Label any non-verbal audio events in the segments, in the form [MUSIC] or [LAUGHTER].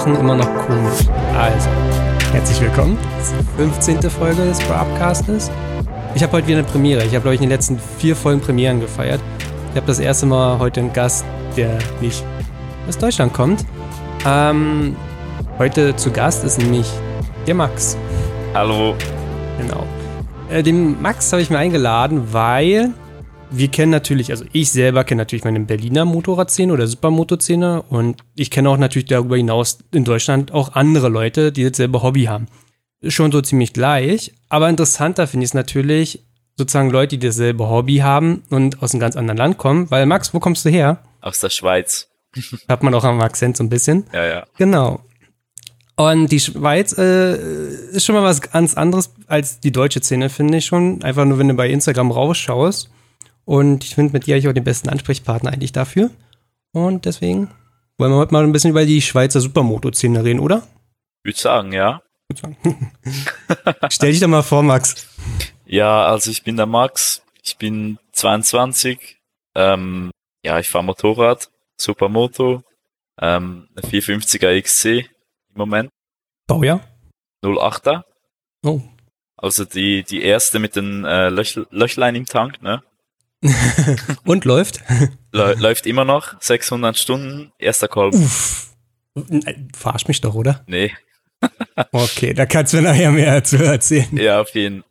Machen immer noch komisch. Also, herzlich willkommen zur 15. Folge des Broadcastes. Ich habe heute wieder eine Premiere. Ich habe, glaube ich, in den letzten vier Folgen Premieren gefeiert. Ich habe das erste Mal heute einen Gast, der nicht aus Deutschland kommt. Ähm, heute zu Gast ist nämlich der Max. Hallo. Genau. Äh, den Max habe ich mir eingeladen, weil wir kennen natürlich, also ich selber kenne natürlich meine Berliner Motorradszene oder Supermoto-Szene und ich kenne auch natürlich darüber hinaus in Deutschland auch andere Leute, die dasselbe Hobby haben. Schon so ziemlich gleich, aber interessanter finde ich es natürlich, sozusagen Leute, die dasselbe Hobby haben und aus einem ganz anderen Land kommen, weil Max, wo kommst du her? Aus der Schweiz. [LAUGHS] Hat man auch am Akzent so ein bisschen. Ja, ja. Genau. Und die Schweiz äh, ist schon mal was ganz anderes als die deutsche Szene, finde ich schon. Einfach nur, wenn du bei Instagram rausschaust. Und ich finde, mit dir habe ich auch den besten Ansprechpartner eigentlich dafür. Und deswegen wollen wir heute mal ein bisschen über die Schweizer Supermoto-Szene reden, oder? Würde sagen, ja. [LAUGHS] Stell dich doch mal vor, Max. Ja, also ich bin der Max. Ich bin 22. Ähm, ja, ich fahre Motorrad, Supermoto, ähm, eine 450er XC im Moment. Baujahr? 08er. Oh. Also die, die erste mit den äh, Löch, Löchlein im Tank, ne? [LAUGHS] Und läuft? läuft immer noch, 600 Stunden, erster. Uff. Verarsch mich doch, oder? Nee. [LAUGHS] okay, da kannst du mir nachher mehr dazu erzählen. Ja, auf jeden Fall.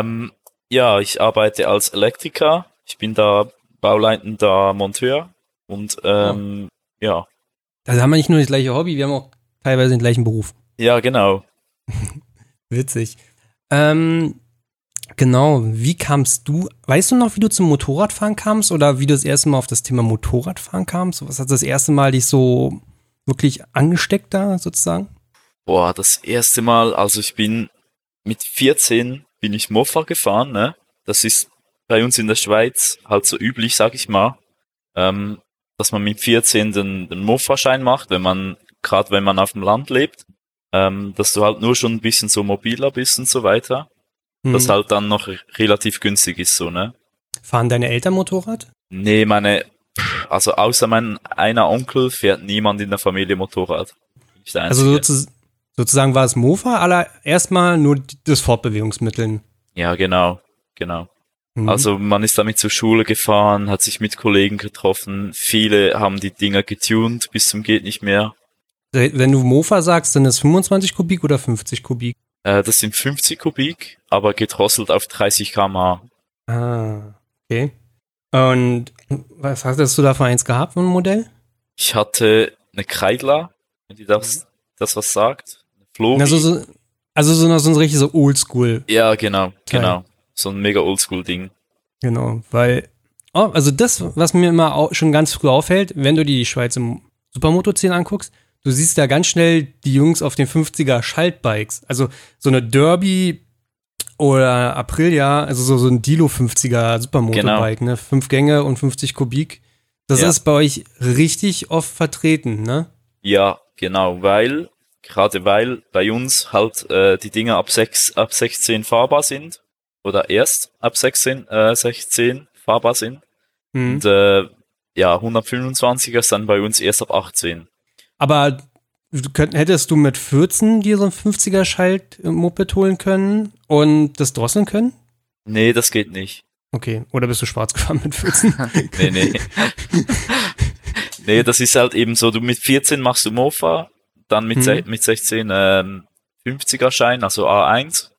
Ähm, ja, ich arbeite als Elektriker. Ich bin da bauleitender Monteur und ähm, oh. ja. Also haben wir nicht nur das gleiche Hobby, wir haben auch teilweise den gleichen Beruf. Ja, genau. [LAUGHS] Witzig. Ähm, genau, wie kamst du, weißt du noch, wie du zum Motorradfahren kamst oder wie du das erste Mal auf das Thema Motorradfahren kamst? Was hat das erste Mal dich so wirklich angesteckt da sozusagen? Boah, das erste Mal, also ich bin mit 14 bin ich Mofa gefahren, ne? Das ist bei uns in der Schweiz halt so üblich, sag ich mal, ähm, dass man mit 14 den, den Mofa-Schein macht, wenn man, gerade wenn man auf dem Land lebt, ähm, dass du halt nur schon ein bisschen so mobiler bist und so weiter. Mhm. Das halt dann noch relativ günstig ist, so, ne? Fahren deine Eltern Motorrad? Nee, meine, also außer mein einer Onkel fährt niemand in der Familie Motorrad. Also sozusagen, sozusagen war es Mofa, aber erstmal nur das Fortbewegungsmittel. Ja, genau, genau. Mhm. Also man ist damit zur Schule gefahren, hat sich mit Kollegen getroffen. Viele haben die Dinger getuned bis zum geht nicht mehr. Wenn du Mofa sagst, sind es 25 Kubik oder 50 Kubik? Äh, das sind 50 Kubik, aber gedrosselt auf 30 km/h. Ah, okay. Und was hattest du da für eins gehabt, ein Modell? Ich hatte eine Kreidler, wenn die das, das was sagt. Flobi. Also so, also so, so ein richtig so Oldschool. Ja, genau, genau. So ein mega Oldschool-Ding. Genau, weil, oh, also das, was mir immer schon ganz früh auffällt, wenn du die Schweizer Supermoto-Szene anguckst, du siehst da ganz schnell die Jungs auf den 50er Schaltbikes. Also so eine Derby oder Aprilia, also so, so ein Dilo 50er Supermotorbike, genau. ne? Fünf Gänge und 50 Kubik. Das ja. ist bei euch richtig oft vertreten, ne? Ja, genau, weil, gerade weil bei uns halt äh, die Dinger ab 6, ab 16 fahrbar sind. Oder erst ab 16, äh, 16 fahrbar sind. Mhm. Und äh, ja, 125er ist dann bei uns erst ab 18. Aber könnt, hättest du mit 14 dir so ein 50er Schalt-Moped holen können und das drosseln können? Nee, das geht nicht. Okay, oder bist du schwarz [LAUGHS] gefahren mit 14? [LAUGHS] nee, nee. [LAUGHS] nee, das ist halt eben so, du mit 14 machst du Mofa, dann mit, hm. mit 16 ähm, 50er Schein, also A1,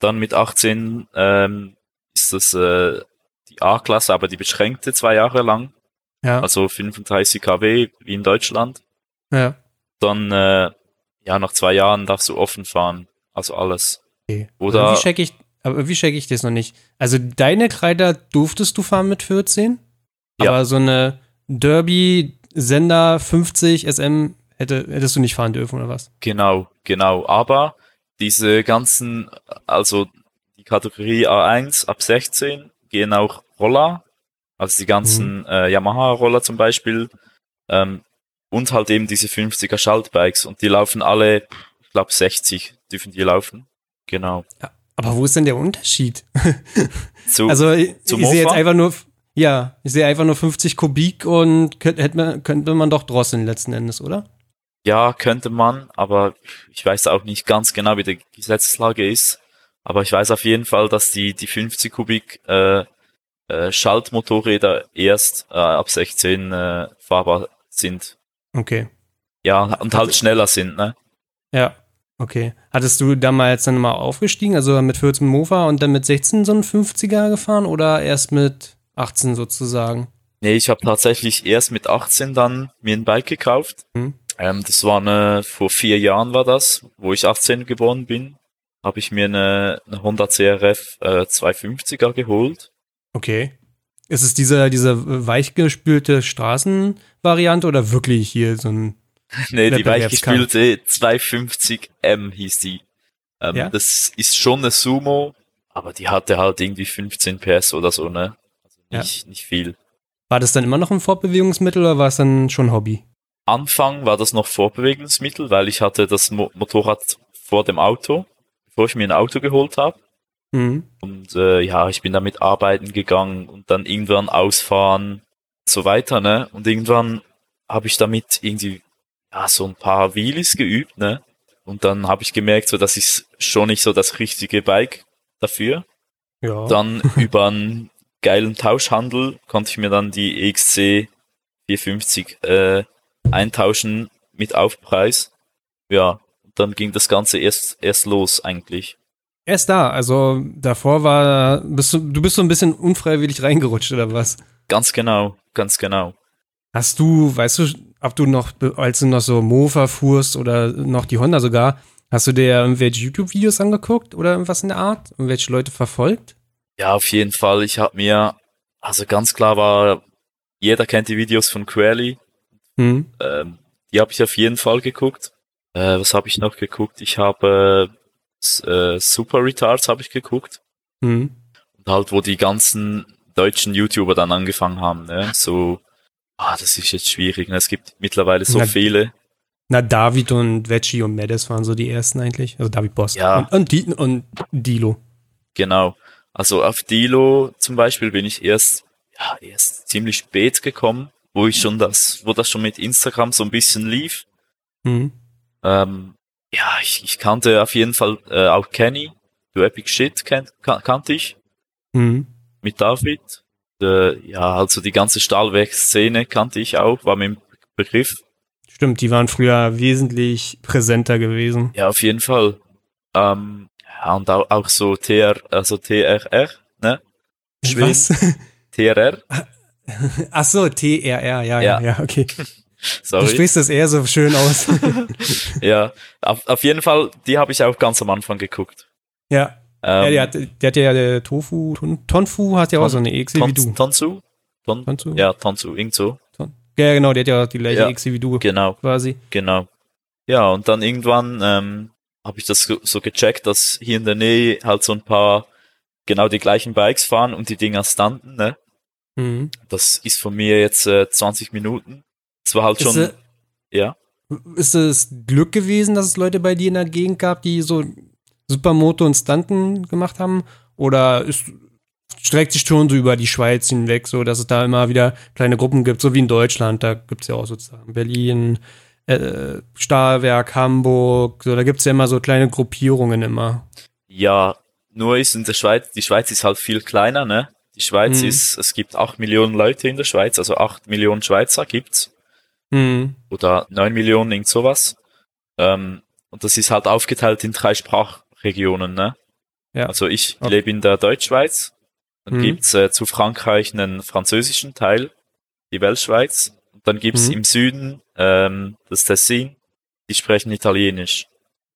dann mit 18 ähm, ist das äh, die A-Klasse, aber die beschränkte zwei Jahre lang. Ja. Also 35 kW wie in Deutschland. Ja. Dann, äh, ja, nach zwei Jahren darfst du offen fahren. Also alles. Okay. Oder. Aber wie check ich, aber wie check ich das noch nicht? Also deine Kreider durftest du fahren mit 14? Ja. Aber so eine Derby Sender 50 SM hätte, hättest du nicht fahren dürfen oder was? Genau, genau. Aber diese ganzen, also die Kategorie A1 ab 16 gehen auch Roller, also die ganzen mhm. äh, Yamaha-Roller zum Beispiel, ähm, und halt eben diese 50er Schaltbikes und die laufen alle, ich glaube 60 dürfen die laufen. Genau. Ja, aber wo ist denn der Unterschied? [LAUGHS] Zu, also ich, ich sehe jetzt einfach nur, ja, ich sehe einfach nur 50 Kubik und könnte, man, könnte man doch drosseln letzten Endes, oder? Ja, könnte man, aber ich weiß auch nicht ganz genau, wie die Gesetzeslage ist. Aber ich weiß auf jeden Fall, dass die, die 50 Kubik äh, äh, Schaltmotorräder erst äh, ab 16 äh, fahrbar sind. Okay. Ja, und halt schneller sind, ne? Ja, okay. Hattest du damals dann mal aufgestiegen, also mit 14 Mofa und dann mit 16 so einen 50er gefahren oder erst mit 18 sozusagen? Nee, ich habe tatsächlich erst mit 18 dann mir ein Bike gekauft. Hm. Ähm, das war eine, vor vier Jahren war das, wo ich 18 geboren bin. Habe ich mir eine, eine Honda CRF äh, 250er geholt. Okay. Ist es diese, diese weichgespülte Straßenvariante oder wirklich hier so ein. nee, die weichgespülte 250M hieß die. Ähm, Ja? Das ist schon eine Sumo, aber die hatte halt irgendwie 15 PS oder so, ne? Also Ja. nicht, nicht viel. War das dann immer noch ein Fortbewegungsmittel oder war es dann schon Hobby? Anfang war das noch Vorbewegungsmittel, weil ich hatte das Mo Motorrad vor dem Auto, bevor ich mir ein Auto geholt habe. Mhm. Und äh, ja, ich bin damit arbeiten gegangen und dann irgendwann ausfahren und so weiter, ne? Und irgendwann habe ich damit irgendwie ja so ein paar Wheelies geübt, ne? Und dann habe ich gemerkt, so das ist schon nicht so das richtige Bike dafür. Ja. Dann [LAUGHS] über einen geilen Tauschhandel konnte ich mir dann die EXC 450 äh, eintauschen mit Aufpreis. Ja, und dann ging das Ganze erst erst los eigentlich. Erst da, also davor war, bist du, du bist so ein bisschen unfreiwillig reingerutscht oder was? Ganz genau, ganz genau. Hast du, weißt du, ob du noch, als du noch so Mofa fuhrst oder noch die Honda sogar, hast du dir irgendwelche YouTube-Videos angeguckt oder irgendwas in der Art? Irgendwelche Leute verfolgt? Ja, auf jeden Fall. Ich habe mir, also ganz klar war, jeder kennt die Videos von Querly. Hm. Ähm, die habe ich auf jeden Fall geguckt. Äh, was habe ich noch geguckt? Ich habe äh, äh, Super Retards habe ich geguckt. Hm. Und halt, wo die ganzen deutschen YouTuber dann angefangen haben, ne? So, ah, das ist jetzt schwierig, ne? Es gibt mittlerweile so Na, viele. Na, David und Veggie und Medes waren so die ersten eigentlich. Also David Boss. Ja. Und, und, Di und Dilo. Genau. Also auf Dilo zum Beispiel bin ich erst, ja, erst ziemlich spät gekommen, wo ich schon das, wo das schon mit Instagram so ein bisschen lief. Hm. Ähm, ja, ich, ich kannte auf jeden Fall äh, auch Kenny, du Epic Shit kennt, kan kannte ich Hm. mit David. Äh, ja, also die ganze Stahlwerk-Szene kannte ich auch, war mir im Begriff. Stimmt, die waren früher wesentlich präsenter gewesen. Ja, auf jeden Fall. Ähm, ja, und auch, auch so TR, also TRR, ne? Schwing, Was? TRR, Ach so, TRR, ja, ja, Ja. ja, okay. [LAUGHS] Du [LAUGHS] sorry. sprichst das eher so schön aus. [LAUGHS] Ja, auf, auf jeden Fall, die habe ich auch ganz am Anfang geguckt. ja. Ähm, ja, der hat, der hat ja der Tofu, Ton, Tonfu hat ja auch Ton- so eine EXE wie du. Tonsu? Ton, Tonsu? ja, Tonsu, irgend so. Ton. Ja, genau, der hat ja auch die gleiche Ja. EXE wie du Genau, quasi. genau. Ja, und dann irgendwann ähm, habe ich das so, so gecheckt, dass hier in der Nähe halt so ein paar genau die gleichen Bikes fahren und die Dinger standen, ne? Mhm. Das ist von mir jetzt äh, 20 Minuten. Es war halt Ist, schon, äh, ja. ist es Glück gewesen, dass es Leute bei dir in der Gegend gab, die so Supermoto und Stunten gemacht haben? Oder ist, streckt sich schon so über die Schweiz hinweg, so dass es da immer wieder kleine Gruppen gibt, so wie in Deutschland, da gibt es ja auch sozusagen Berlin, äh, Stahlwerk, Hamburg, so, da gibt es ja immer so kleine Gruppierungen immer. Ja, nur ist in der Schweiz, die Schweiz ist halt viel kleiner, ne? Die Schweiz Mhm. ist, es gibt 8 Millionen Leute in der Schweiz, also 8 Millionen Schweizer gibt's. Mhm. Oder 9 Millionen, irgend sowas. Ähm, und das ist halt aufgeteilt in drei Sprachregionen, ne? Ja. Also ich Okay. lebe in der Deutschschweiz. Dann Mhm. gibt's äh, zu Frankreich einen französischen Teil, die Weltschweiz. Und dann gibt's Mhm. im Süden ähm, das Tessin, die sprechen Italienisch.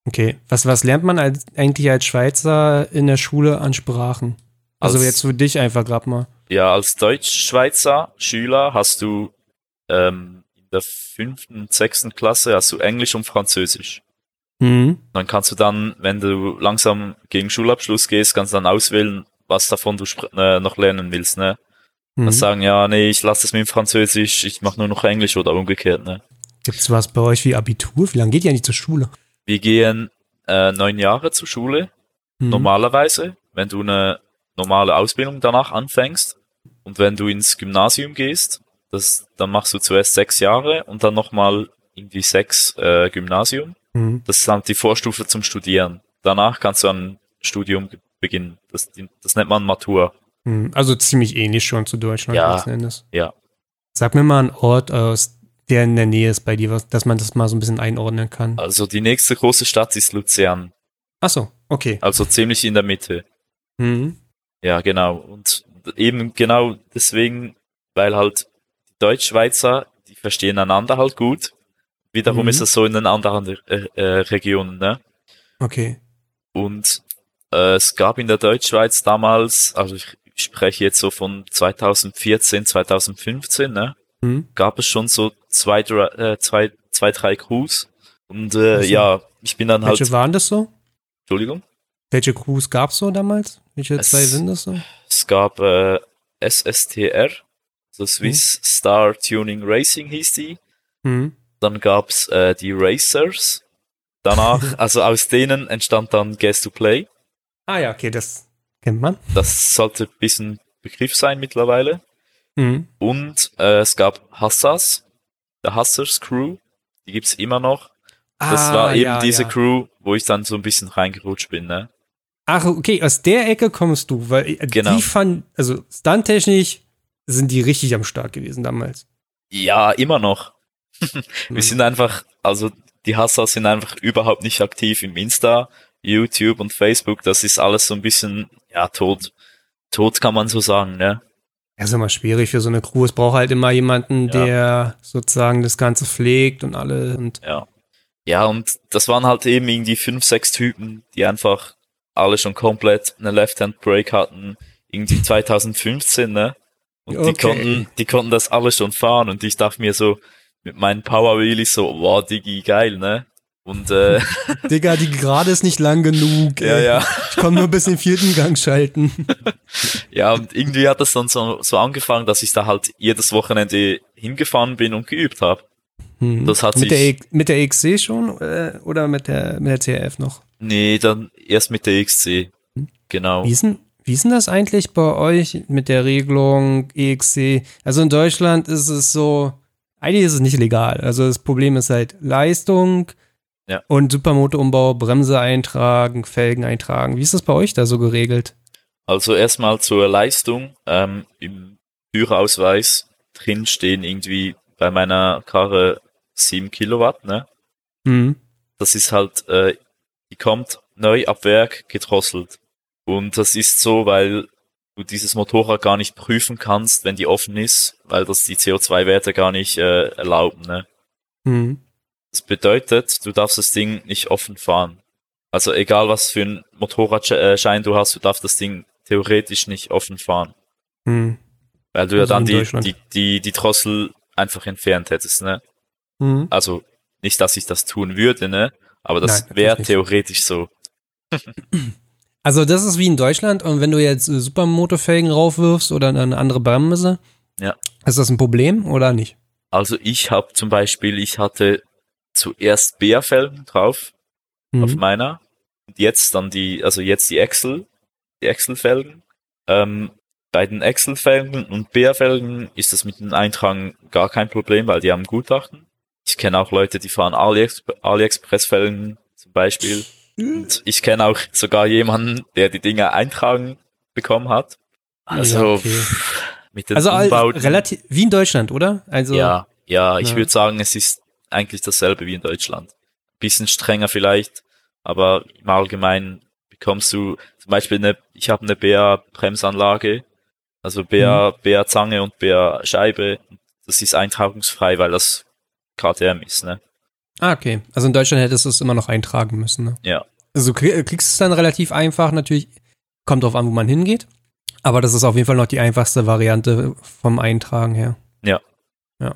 Okay. Was, was lernt man als, eigentlich als Schweizer in der Schule an Sprachen? Also Als- jetzt für dich einfach gerade mal. Ja, als Deutschschweizer Schüler hast du ähm, der fünften und sechsten Klasse hast du Englisch und Französisch. Mhm. Dann kannst du dann, wenn du langsam gegen Schulabschluss gehst, kannst du dann auswählen, was davon du äh, noch lernen willst, ne? Mhm. Dann sagen, ja, nee, ich lasse das mit dem Französisch, ich mache nur noch Englisch oder umgekehrt, ne? Gibt es was bei euch wie Abitur? Wie lange geht ihr eigentlich zur Schule? Wir gehen äh, neun Jahre zur Schule, Mhm. normalerweise, wenn du eine normale Ausbildung danach anfängst. Und wenn du ins Gymnasium gehst, das, dann machst du zuerst sechs Jahre und dann nochmal irgendwie sechs äh, Gymnasium. Mhm. Das ist halt die Vorstufe zum Studieren. Danach kannst du ein Studium beginnen. Das, das nennt man Matur. Mhm. Also ziemlich ähnlich schon zu Deutschland Ja. letzten Endes. Ja. Sag mir mal einen Ort aus, der in der Nähe ist bei dir, was- dass man das mal so ein bisschen einordnen kann. Also die nächste große Stadt ist Luzern. Ach so, okay. Also ziemlich in der Mitte. Mhm. Ja, genau. Und eben genau deswegen, weil halt Deutschschweizer, die verstehen einander halt gut. Wiederum Mhm. ist es so in den anderen äh, äh, Regionen, ne? Okay. Und äh, es gab in der Deutschschweiz damals, also ich, spreche jetzt so von 2014, 2015, ne? Mhm. Gab es schon so zwei, drei, äh, zwei, zwei drei Crews. Und äh, Also, ja, ich bin dann halt, Welche waren das so? Entschuldigung, Welche Crews gab es so damals? Welche Es- zwei sind das so? es gab äh, SSTR, so Swiss Star Tuning Racing hieß die. Mhm. Dann gab's äh, die Racers. Danach, [LAUGHS] also aus denen entstand dann Guess to Play. Ah ja, okay, das kennt man. Das sollte ein bisschen Begriff sein mittlerweile. Mhm. Und äh, es gab Hassas, der Hassers Crew. Die gibt's immer noch. Das Ah, war eben ja, diese ja. Crew, wo ich dann so ein bisschen reingerutscht bin, ne? Ach, okay, aus der Ecke kommst du, weil äh, Genau. die fand, also stunttechnisch sind die richtig am Start gewesen damals. Ja, immer noch. [LAUGHS] Mhm. Wir sind einfach, also die Hassas sind einfach überhaupt nicht aktiv im Insta, YouTube und Facebook. Das ist alles so ein bisschen, ja, tot. Tot kann man so sagen, ne? Ja, ist immer schwierig für so eine Crew. Es braucht halt immer jemanden, Ja. der sozusagen das Ganze pflegt und alle und Ja. Ja, und das waren halt eben irgendwie fünf, sechs Typen, die einfach alle schon komplett eine Left-Hand-Break hatten. Irgendwie [LAUGHS] 2015, ne? Und die Okay. konnten, die konnten das alle schon fahren und ich dachte mir so, mit meinen Power Wheelies so, wow, Diggi, geil, ne? Und, äh, [LAUGHS] Digga, die gerade ist nicht lang genug. ja, ey. ja. Ich komme nur bis den vierten Gang schalten. [LAUGHS] Ja, und irgendwie hat das dann so, so angefangen, dass ich da halt jedes Wochenende hingefahren bin und geübt habe. Hm. Das hat mit, der, sich- E- mit der XC schon äh, oder mit der, mit der CRF noch? Nee, dann erst mit der XC. Genau. Wie ist, denn, wie ist denn das eigentlich bei euch mit der Regelung EXC? Also in Deutschland ist es so, eigentlich ist es nicht legal. Also das Problem ist halt Leistung Ja. und Supermotoumbau, Bremse eintragen, Felgen eintragen. Wie ist das bei euch da so geregelt? Also erstmal zur Leistung. Ähm, Im Führerausweis drin stehen irgendwie bei meiner Karre 7 Kilowatt, ne? Hm. Das ist halt, äh, die kommt neu ab Werk gedrosselt. Und das ist so, weil du dieses Motorrad gar nicht prüfen kannst, wenn die offen ist, weil das die CO2-Werte gar nicht äh, erlauben, ne? Hm. Das bedeutet, du darfst das Ding nicht offen fahren. Also egal was für ein Motorradschein du hast, du darfst das Ding theoretisch nicht offen fahren. Hm. Weil du ja Also dann in die, die, die, die Drossel einfach entfernt hättest, ne? Hm. Also nicht, dass ich das tun würde, ne? Aber das wäre theoretisch so. [CLEARS THROAT] Also das ist wie in Deutschland und wenn du jetzt äh, Supermotofelgen raufwirfst oder eine andere Bremse, Ja. ist das ein Problem oder nicht? Also ich habe zum Beispiel, ich hatte zuerst Bärfelgen drauf auf Mhm. meiner. Und jetzt dann die, also jetzt die Excel, die Excel-Felgen. Ähm, bei den Excel-Felgen und Bär-Felgen ist das mit dem Eintragen gar kein Problem, weil die haben Gutachten. Ich kenne auch Leute, die fahren AliExp AliExpress-Felgen zum Beispiel. Und ich kenne auch sogar jemanden, der die Dinger eintragen bekommen hat. Also Ja, okay. mit den Also Umbauten. relativ wie in Deutschland, oder? Also Ja, ja, ich Ja. würde sagen, es ist eigentlich dasselbe wie in Deutschland. Bisschen strenger vielleicht, aber im Allgemeinen bekommst du zum Beispiel eine, ich habe eine BA-Bremsanlage, also BA, BA-Zange und BA-Scheibe. Das ist eintragungsfrei, weil das KTM ist, ne? Ah, okay. Also in Deutschland hättest du es immer noch eintragen müssen, ne? Ja. Also krie- kriegst du es dann relativ einfach, natürlich kommt drauf an, wo man hingeht. Aber das ist auf jeden Fall noch die einfachste Variante vom Eintragen her. Ja. Ja.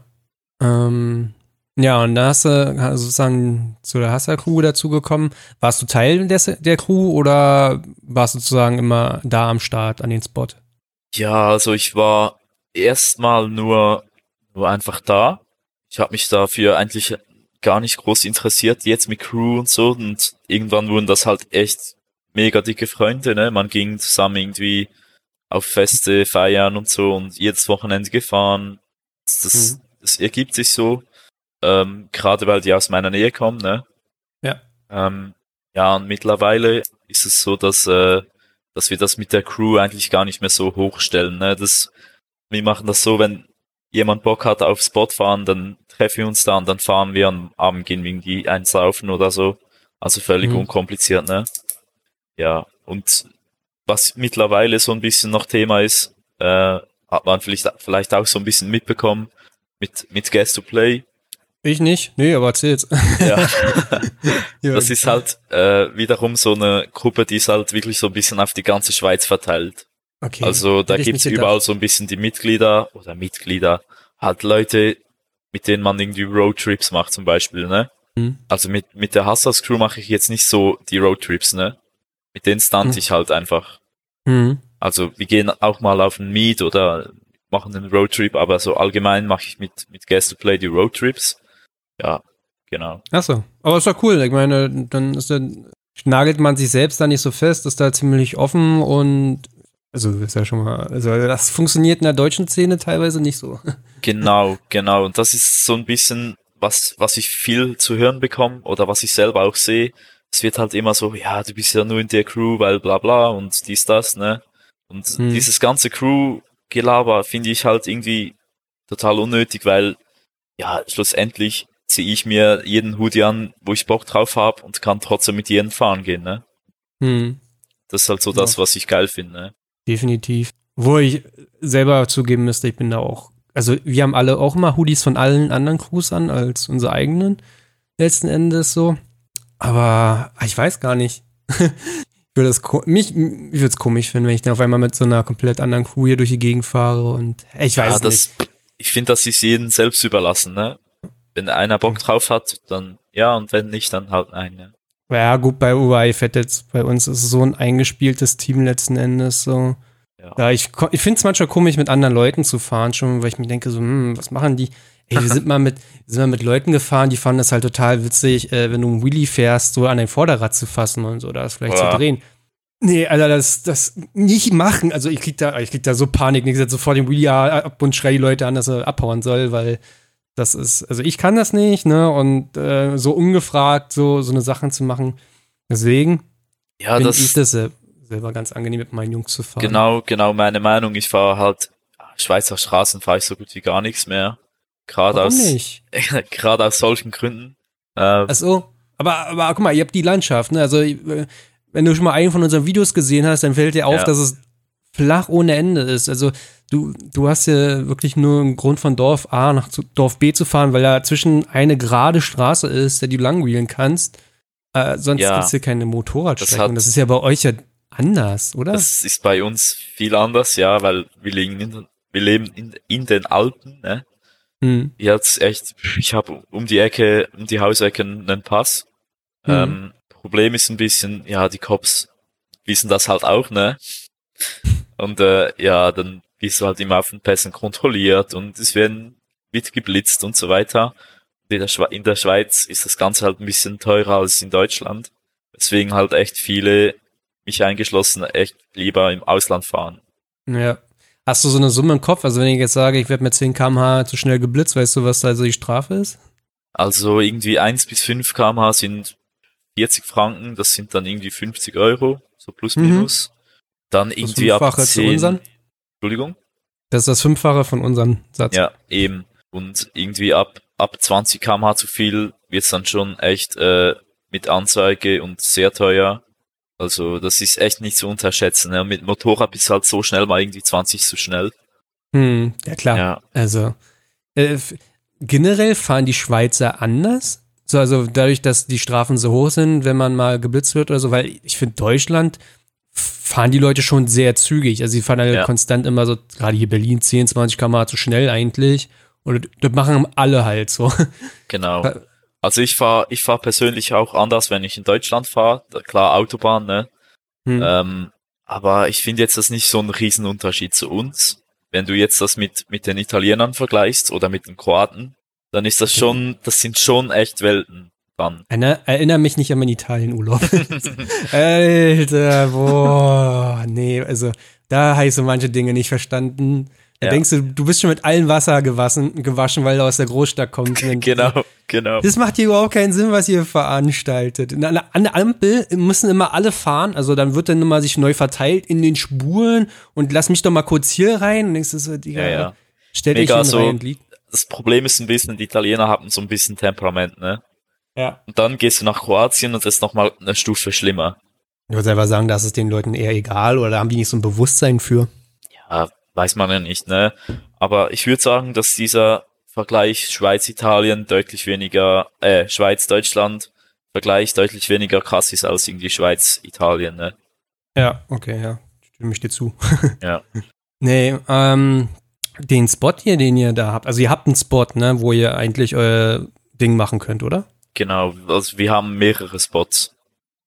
Ähm, ja, und da hast du also sozusagen zu der Hasser-Crew dazugekommen. Warst du Teil des, der Crew oder warst du sozusagen immer da am Start an den Spot? Ja, also ich war erstmal nur, nur einfach da. Ich habe mich dafür eigentlich gar nicht groß interessiert, jetzt mit Crew und so. Und irgendwann wurden das halt echt mega dicke Freunde, ne? Man ging zusammen irgendwie auf Feste feiern und so und jedes Wochenende gefahren. Das, Mhm. das ergibt sich so. ähm, gerade weil die aus meiner Nähe kommen, ne? Ja. Ähm, ja, und mittlerweile ist es so, dass, äh, dass wir das mit der Crew eigentlich gar nicht mehr so hochstellen, ne? Das, wir machen das so, wenn jemand Bock hat auf Spot fahren, dann treffen wir uns da und dann fahren wir am Abend gehen wir irgendwie eins laufen oder so. Also völlig Mhm. unkompliziert, ne? Ja, und was mittlerweile so ein bisschen noch Thema ist, äh, hat man vielleicht, vielleicht auch so ein bisschen mitbekommen mit, mit Guest to Play. Ich nicht? Nee, aber erzähl's. Ja, [LAUGHS] ja. das ist halt äh, wiederum so eine Gruppe, die ist halt wirklich so ein bisschen auf die ganze Schweiz verteilt. Okay. Also da nicht gedacht. überall so ein bisschen die Mitglieder oder Mitglieder, halt Leute, mit denen man irgendwie Roadtrips macht zum Beispiel, ne? Mhm. Also mit, mit der Hassas Crew mache ich jetzt nicht so die Roadtrips, ne? Mit denen stunt Mhm. ich halt einfach. Mhm. Also wir gehen auch mal auf einen Meet oder machen einen Roadtrip, aber so allgemein mache ich mit, mit Guest to Play die Roadtrips. Ja, genau. Achso, aber ist doch cool. Ich meine, dann ist dann, nagelt man sich selbst da nicht so fest, ist da ziemlich offen und also ist ja schon mal, also das funktioniert in der deutschen Szene teilweise nicht so. [LAUGHS] Genau, genau. Und das ist so ein bisschen, was, was ich viel zu hören bekomme oder was ich selber auch sehe. Es wird halt immer so, ja, du bist ja nur in der Crew, weil bla bla und dies, das, ne? Und Hm. dieses ganze Crew-Gelaber finde ich halt irgendwie total unnötig, weil, ja, schlussendlich ziehe ich mir jeden Hoodie an, wo ich Bock drauf habe und kann trotzdem mit jedem fahren gehen, ne? Hm, Das ist halt so das, Ja. was ich geil finde, ne? Definitiv. Wo ich selber zugeben müsste, ich bin da auch, also wir haben alle auch immer Hoodies von allen anderen Crews an als unsere eigenen, letzten Endes so. Aber ich weiß gar nicht. [LAUGHS] ich würde es mich, ich würde es komisch finden, wenn ich dann auf einmal mit so einer komplett anderen Crew hier durch die Gegend fahre und ich weiß ja, nicht. das, ich finde, das ist jedem selbst überlassen, ne? Wenn einer Bock drauf hat, dann ja, und wenn nicht, dann halt nein, ne? Ja, gut, bei UI Fett jetzt, bei uns ist es so ein eingespieltes Team letzten Endes, so. Ja. Ich, ich finde es manchmal komisch, mit anderen Leuten zu fahren, schon, weil ich mir denke, so, hm, was machen die? Ey, wir sind [LAUGHS] mal mit, wir sind mal mit Leuten gefahren, die fanden das halt total witzig, äh, wenn du einen Wheelie fährst, so an dein Vorderrad zu fassen und so, das vielleicht Ja. zu drehen. Nee, Alter, das, das nicht machen. Also ich krieg da, ich krieg da so Panik. Ich setze sofort den Wheelie ab und schrei die Leute an, dass er abhauen soll, weil das ist, also ich kann das nicht, ne? Und äh, so ungefragt so, so eine Sachen zu machen. Deswegen Ja, finde das, ich das sel- selber ganz angenehm, mit meinen Jungs zu fahren. genau, genau meine Meinung. Ich fahre halt, Schweizer Straßen fahre ich so gut wie gar nichts mehr. Gerade aus, [LAUGHS] gerade aus solchen Gründen. Äh, Ach so. Aber, aber guck mal, ihr habt die Landschaft, ne? Also, äh, wenn du schon mal einen von unseren Videos gesehen hast, dann fällt dir auf, Ja. dass es flach ohne Ende ist. Also, du, du hast ja wirklich nur einen Grund von Dorf A nach Dorf B zu fahren, weil da zwischen eine gerade Straße ist, der du langwheelen kannst. Äh, sonst Ja. gibt's hier keine Motorradstrecken. Das hat- das ist ja bei euch ja anders, oder? das ist bei uns viel anders, ja, weil wir leben in, wir leben in, in den Alpen, ne? hm. Jetzt echt, ich habe um die Ecke, um die Hausecke einen Pass. Mhm. Ähm, Problem ist ein bisschen, ja, die Cops wissen das halt auch, ne? Und äh, ja, dann bist du halt immer auf den Pässen kontrolliert und es werden wird geblitzt und so weiter. In der, Schwe in der Schweiz ist das Ganze halt ein bisschen teurer als in Deutschland. Deswegen halt echt viele, mich eingeschlossen, echt lieber im Ausland fahren. Ja. Hast du so eine Summe im Kopf? Also, wenn ich jetzt sage, ich werde mit 10 km/h zu schnell geblitzt, weißt du, was da so die Strafe ist? Also irgendwie 1 bis 5 kmh sind 40 Franken, das sind dann irgendwie 50 Euro, so plus Mhm. Dann Das irgendwie ab Fünffache zu 10. unseren? Entschuldigung? Das ist das Fünffache von unserem Satz. Ja, eben. Und irgendwie ab, ab 20 kmh zu viel wird's dann schon echt äh, mit Anzeige und sehr teuer. Also das ist echt nicht zu unterschätzen. Ne? Mit Motorrad bist halt so schnell mal irgendwie 20 zu schnell. Hm, ja klar. Ja. Also, äh, generell fahren die Schweizer anders. So, also dadurch, dass die Strafen so hoch sind, wenn man mal geblitzt wird oder so, weil ich finde, Deutschland fahren die Leute schon sehr zügig. Also sie fahren halt Ja. konstant immer so, gerade hier Berlin, 10, 20 km zu schnell eigentlich. Und das machen alle halt so. [LAUGHS] Genau. Äh, Also ich fahr ich fahr persönlich auch anders, wenn ich in Deutschland fahre. Klar, Autobahn, ne? Hm. Ähm, aber ich finde jetzt das nicht so ein Riesenunterschied zu uns. Wenn du jetzt das mit, mit den Italienern vergleichst oder mit den Kroaten, dann ist das schon, das sind schon echt Welten dann. Erinner, erinner mich nicht an meinen Italienurlaub. [LAUGHS] Alter, boah, nee, also da habe ich so manche Dinge nicht verstanden. Da Ja. denkst du, du bist schon mit allem Wasser gewaschen, gewaschen weil du aus der Großstadt kommst. [LAUGHS] Genau, genau. Das macht hier überhaupt keinen Sinn, was ihr veranstaltet. An der, an der Ampel müssen immer alle fahren, also dann wird dann immer sich neu verteilt in den Spuren und lass mich doch mal kurz hier rein. Und denkst du so, Digga, Ja, ja. stell dich hin so- lieg. Das Problem ist ein bisschen, die Italiener haben so ein bisschen Temperament, ne? Ja. Und dann gehst du nach Kroatien und das ist nochmal eine Stufe schlimmer. Ich würde selber sagen, das ist den Leuten eher egal oder haben die nicht so ein Bewusstsein für. Ja, weiß man ja nicht, ne? Aber ich würde sagen, dass dieser Vergleich Schweiz-Italien deutlich weniger, äh, Schweiz-Deutschland Vergleich deutlich weniger krass ist als irgendwie Schweiz-Italien, ne? Ja, okay, ja. Stimme ich dir zu. [LAUGHS] Ja. Nee, ähm, den Spot hier, den ihr da habt, also ihr habt einen Spot, ne, wo ihr eigentlich euer Ding machen könnt, oder? Genau, also wir haben mehrere Spots.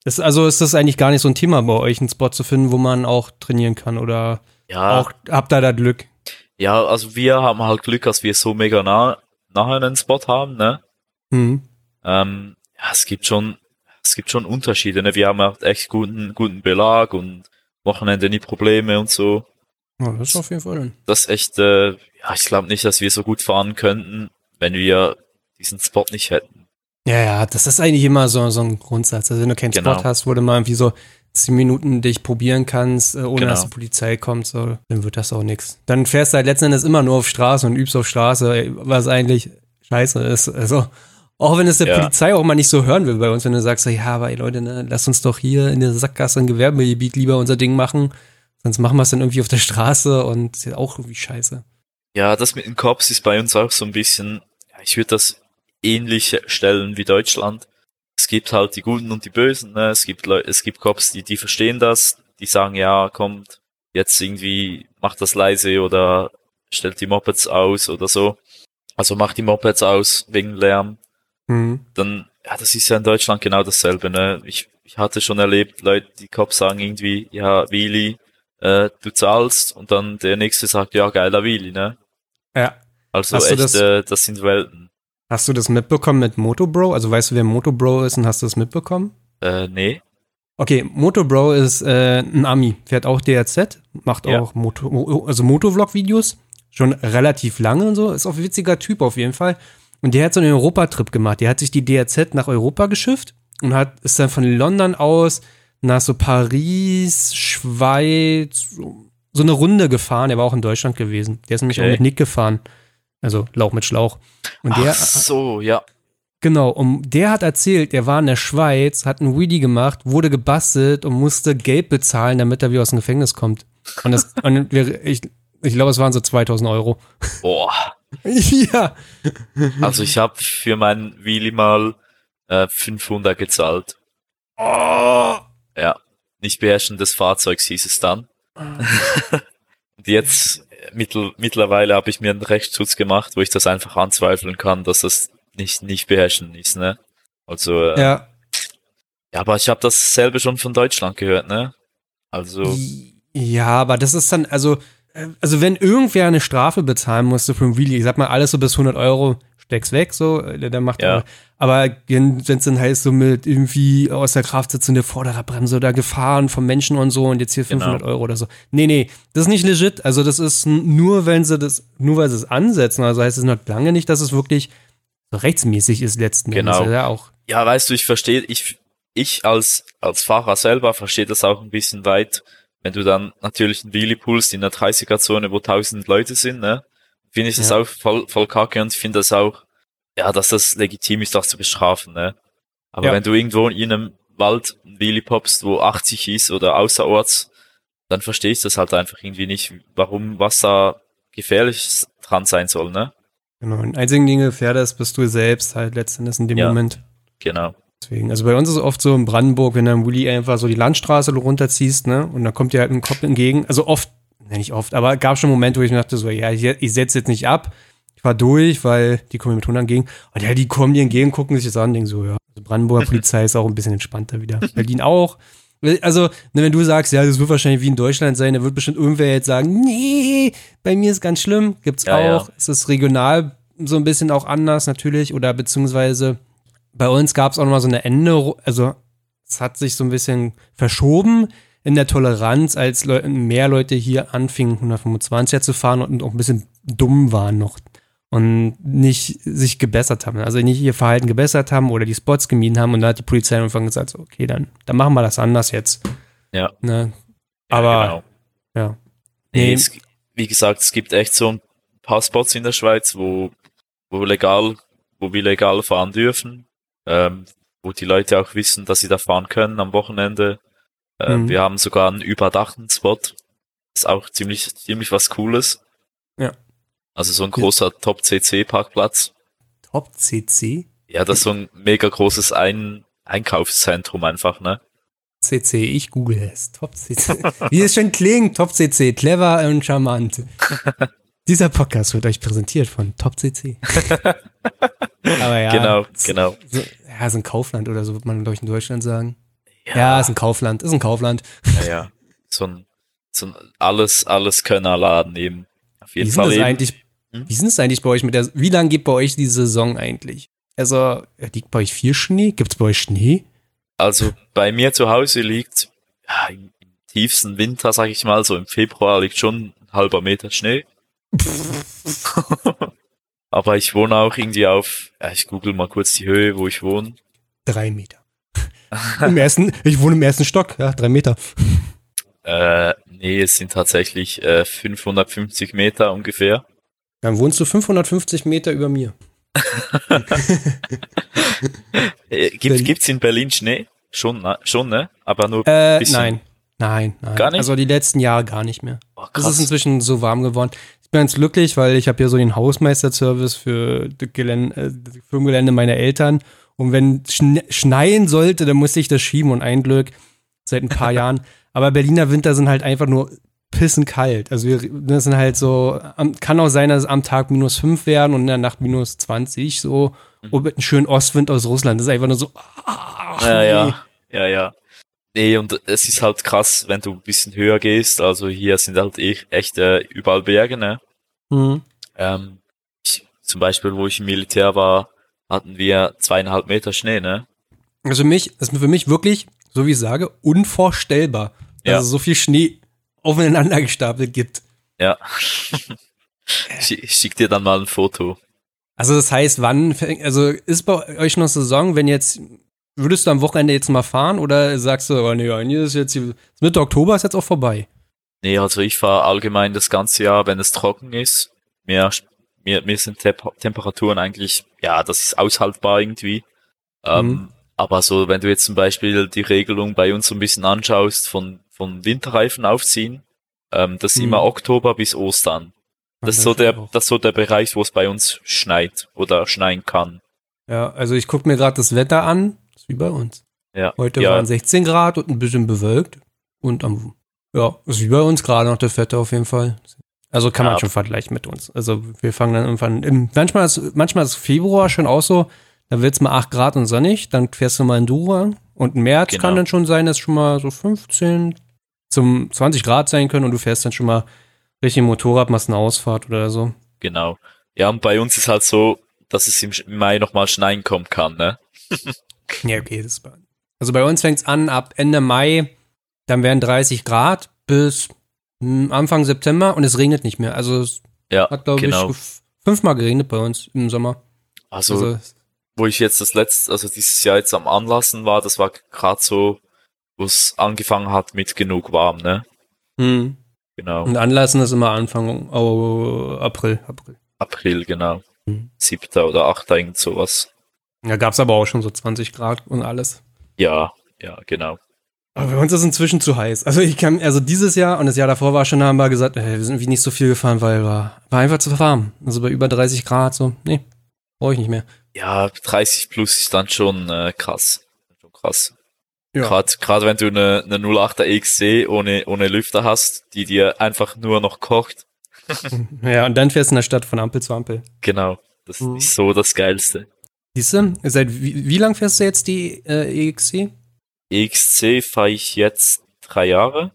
Ist, also ist das eigentlich gar nicht so ein Thema bei euch, einen Spot zu finden, wo man auch trainieren kann oder Ja, auch habt ihr da Glück? ja, also wir haben halt Glück, dass wir so mega nah, nahe einen Spot haben, ne? Hm. Ähm, ja, es gibt schon, es gibt schon Unterschiede, ne? Wir haben halt echt guten, guten Belag und Wochenende nie Probleme und so. Ja, das ist auf jeden Fall. Das ist echt, äh, ja, ich glaube nicht, dass wir so gut fahren könnten, wenn wir diesen Spot nicht hätten. Ja, ja, das ist eigentlich immer so, so ein Grundsatz. Also wenn du keinen Genau. Spot hast, wo du mal irgendwie so zehn Minuten dich probieren kannst, äh, ohne Genau. dass die Polizei kommt, so, dann wird das auch nix. Dann fährst du halt letzten Endes immer nur auf Straße und übst auf Straße, was eigentlich scheiße ist. Also, auch wenn es der Ja. Polizei auch mal nicht so hören will bei uns, wenn du sagst, ja, aber ey, Leute, ne, lass uns doch hier in der Sackgasse im Gewerbegebiet lieber unser Ding machen. Sonst machen wir es dann irgendwie auf der Straße und ist ja auch irgendwie scheiße. Ja, das mit den Cops ist bei uns auch so ein bisschen, ich würde das ähnlich stellen wie Deutschland. Es gibt halt die Guten und die Bösen, ne? Es gibt Leute, es gibt Cops, die, die verstehen das, die sagen, ja, kommt, jetzt irgendwie macht das leise oder stellt die Mopeds aus oder so. Also macht die Mopeds aus wegen Lärm. Mhm. Dann, ja, das ist ja in Deutschland genau dasselbe, ne? Ich, ich hatte schon erlebt, Leute, die Cops sagen irgendwie, ja, Willi, äh, du zahlst und dann der nächste sagt, ja, geiler Willi, ne? Ja. Also Hast echt, das- äh, das sind Welten. Hast du das mitbekommen mit Motobro? Also weißt du, wer Motobro ist und hast du das mitbekommen? Äh, nee. Okay, Motobro ist äh, ein Ami, fährt auch DRZ, macht Ja. auch Moto, Mo- also Motovlog-Videos, schon relativ lange und so, ist auch ein witziger Typ auf jeden Fall. Und der hat so einen Europatrip gemacht. Der hat sich die DRZ nach Europa geschifft und hat ist dann von London aus nach so Paris, Schweiz, so so eine Runde gefahren. Der war auch in Deutschland gewesen. Der ist nämlich Okay. auch mit Nick gefahren. Also Lauch mit Schlauch. Und der, Ach so, ja. Genau, um, der hat erzählt, der war in der Schweiz, hat einen Wheelie gemacht, wurde gebastelt und musste Geld bezahlen, damit er wieder aus dem Gefängnis kommt. Und das, [LAUGHS] und wir, ich, ich glaube, es waren so 2000 Euro. Boah. [LAUGHS] ja. Also ich habe für meinen Wheelie mal äh, 500 gezahlt. Oh. Ja. Nicht beherrschen des Fahrzeugs hieß es dann. [LAUGHS] Und jetzt, mittel, mittlerweile habe ich mir einen Rechtsschutz gemacht, wo ich das einfach anzweifeln kann, dass das nicht, nicht beherrschen ist, ne? Also, äh, ja. Ja. aber ich habe dasselbe schon von Deutschland gehört, ne? Also, Ja, aber das ist dann, also, äh, also wenn irgendwer eine Strafe bezahlen musste für ein Wheelie, ich sag mal, alles so bis 100 Euro, steck's weg, so, äh, der macht Ja. aber wenn es dann heißt, so mit irgendwie aus der Kraft sitzende Vorderradbremse oder Gefahren vom Menschen und so und jetzt hier 500 Genau. Euro oder so. Nee, nee, das ist nicht legit. Also das ist nur, wenn sie das, nur weil sie es ansetzen, also heißt es noch lange nicht, dass es wirklich so rechtsmäßig ist letzten Genau. Endes. Ja, auch. ja, weißt du, ich verstehe, ich, ich als, als Fahrer selber verstehe das auch ein bisschen weit, wenn du dann natürlich einen Wheelie pulst in der 30er-Zone, wo 1000 Leute sind, ne? Finde ich das Ja. auch voll, voll kacke und ich finde das auch, ja, dass das legitim ist, das zu bestrafen, ne? Aber Ja. wenn du irgendwo in einem Wald Wheelie popst, wo 80 ist oder außerorts, dann verstehe ich das halt einfach irgendwie nicht, warum was da gefährlich dran sein soll, ne? Genau. Und einzigen Dinge gefährdest bist du selbst halt letzten Endes in dem Ja. Moment. Genau. Deswegen, also bei uns ist es oft so in Brandenburg, wenn du im Wheelie einfach so die Landstraße runterziehst, ne, und dann kommt dir halt ein Kopf entgegen. Also oft, nicht oft, aber gab schon Momente, wo ich mir dachte so, ja, ich, ich setze jetzt nicht ab. Ich fahr durch, weil die kommen mir mit 100 entgegen. Und ja, die kommen dir entgegen, gucken sich das an, denken so, ja. Also Brandenburger Polizei ist auch ein bisschen entspannter wieder. [LAUGHS] Berlin auch. Also, ne, wenn du sagst, ja, das wird wahrscheinlich wie in Deutschland sein, dann wird bestimmt irgendwer jetzt sagen, nee, bei mir ist ganz schlimm, gibt's Ja, ja. auch. Es ist regional so ein bisschen auch anders natürlich oder beziehungsweise bei uns gab es auch noch mal so eine Änderung, also es hat sich so ein bisschen verschoben. In der Toleranz, als Leu mehr Leute hier anfingen, 125er zu fahren und auch ein bisschen dumm waren noch und nicht sich gebessert haben. Also nicht ihr Verhalten gebessert haben oder die Spots gemieden haben und da hat die Polizei irgendwann gesagt, so, okay, dann, dann machen wir das anders jetzt. Ja. Ne? Aber, genau. ja. Nee, Nee. es, wie gesagt, es gibt echt so ein paar Spots in der Schweiz, wo, wo legal, wo wir legal fahren dürfen, ähm, wo die Leute auch wissen, dass sie da fahren können am Wochenende. Ähm, Mhm. Wir haben sogar einen überdachten Spot. Ist auch ziemlich, ziemlich was Cooles. Ja. Also so ein großer Top-CC-Parkplatz. Top CC? Ja, das ist so ein mega großes ein Einkaufszentrum einfach, ne? CC, ich google es. Top CC. [LAUGHS] Wie es schon klingt, Top CC, clever und charmant. [LAUGHS] Dieser Podcast wird euch präsentiert von Top CC. [LAUGHS] Aber ja. genau, genau. So, ja, ist ein Kaufland oder so, wird man, glaube ich, in Deutschland sagen. Ja, ist ein Kaufland, ist ein Kaufland. ja, ja. So ein, so ein alles, alles Könnerladen eben. Auf Wie jeden ist Fall das eben. eigentlich? Hm? Wie denn das eigentlich bei euch mit der, wie lange geht bei euch die Saison eigentlich? Also, ja, liegt bei euch viel Schnee? Gibt es bei euch Schnee? Also bei mir zu Hause liegt ja, im, im tiefsten Winter, sag ich mal, so im Februar liegt schon ein halber Meter Schnee. [LAUGHS] Aber ich wohne auch irgendwie auf, ja, ich google mal kurz die Höhe, wo ich wohne. Drei Meter. Im ersten, ich wohne im ersten Stock, ja, drei Meter. Äh, nee, es sind tatsächlich äh, 550 Meter ungefähr. Dann wohnst du 550 Meter über mir. [LAUGHS] Äh, gibt, gibt's in Berlin Schnee? Schon, ne? schon, ne? Aber nur Äh, bisschen. nein. Nein, nein. Gar nicht? Also die letzten Jahre gar nicht mehr. Oh, Es ist inzwischen so warm geworden. Ich bin ganz glücklich, weil ich habe hier so den Hausmeisterservice für das Gelände, äh, das Firmengelände meiner Eltern. Und wenn schne schneien sollte, dann musste ich das schieben und ein Glück seit ein paar [LAUGHS] Jahren. Aber Berliner Winter sind halt einfach nur pissen kalt. Also wir, das sind halt so, kann auch sein, dass es am Tag minus 5 werden und in der Nacht minus 20 so. Und mit einem schönen Ostwind aus Russland. Das ist einfach nur so. ah, Ja, nee. ja, ja, ja. Nee, und es ist halt krass, wenn du ein bisschen höher gehst. Also hier sind halt eh- echt äh, überall Berge, ne? Mhm. Ähm, ich, zum Beispiel, wo ich im Militär war, hatten wir zweieinhalb Meter Schnee, ne? Also mich, das ist für mich wirklich, so wie ich sage, unvorstellbar, dass Ja. es so viel Schnee aufeinander gestapelt gibt. Ja. [LAUGHS] ich, schick dir dann mal ein Foto. Also das heißt, wann, also ist bei euch noch Saison, wenn jetzt, würdest du am Wochenende jetzt mal fahren oder sagst du, oh nee, ist jetzt, Mitte Oktober ist jetzt auch vorbei? Nee, also ich fahre allgemein das ganze Jahr, wenn es trocken ist. Mir, mir, mir sind Temp Temperaturen eigentlich, ja, das ist aushaltbar irgendwie. Ähm, Mhm. Aber so, wenn du jetzt zum Beispiel die Regelung bei uns so ein bisschen anschaust von, von Winterreifen aufziehen, ähm, das ist Mhm. immer Oktober bis Ostern. Das ist so der, das ist so der Bereich, wo es bei uns schneit oder schneien kann. Ja, also ich gucke mir gerade das Wetter an, ist wie bei uns. Ja. Heute ja, waren 16 Grad und ein bisschen bewölkt und am, ja, ist wie bei uns gerade noch das Wetter auf jeden Fall. Also kann man Ja. schon vergleichen mit uns. Also wir fangen dann irgendwann, im, manchmal ist, manchmal ist Februar schon auch so, da wird's mal 8 Grad und sonnig, dann fährst du mal in Dura und im März Genau. kann dann schon sein, dass schon mal so 15 zum 20 Grad sein können und du fährst dann schon mal richtig Motorrad, machst eine Ausfahrt oder so. genau. Ja, und bei uns ist halt so, dass es im Mai nochmal schneien kommen kann, ne? [LAUGHS] Ja, okay, das ist bei, Also bei uns fängt's an ab Ende Mai, dann werden 30 Grad bis Anfang September und es regnet nicht mehr. Also es Ja, hat, glaube genau. ich, fünfmal geregnet bei uns im Sommer. Also, Also, wo ich jetzt das letzte, also dieses Jahr jetzt am Anlassen war, das war gerade so, wo es angefangen hat mit genug warm, ne? hm. Genau. Und anlassen ist immer Anfang oh, April. April. April, genau. Mhm. Siebter oder achter, irgend sowas. Da gab's aber auch schon so 20 Grad und alles. Ja, ja, genau. Aber bei uns ist es inzwischen zu heiß. Also ich kann, also dieses Jahr und das Jahr davor war schon, haben wir gesagt, ey, wir sind wie nicht so viel gefahren, weil war, war einfach zu warm. Also bei über 30 Grad so, nee, brauche ich nicht mehr. Ja, 30 plus ist dann schon äh, krass. Schon krass. Ja. Gerade gerade wenn du eine, eine 08er XC ohne, ohne Lüfter hast, die dir einfach nur noch kocht. [LAUGHS] Ja, und dann fährst du in der Stadt von Ampel zu Ampel. Genau. Das Mhm. ist so das Geilste. Siehst du, seit wie, wie lang fährst du jetzt die äh, EXC? EXC fahre ich jetzt drei Jahre.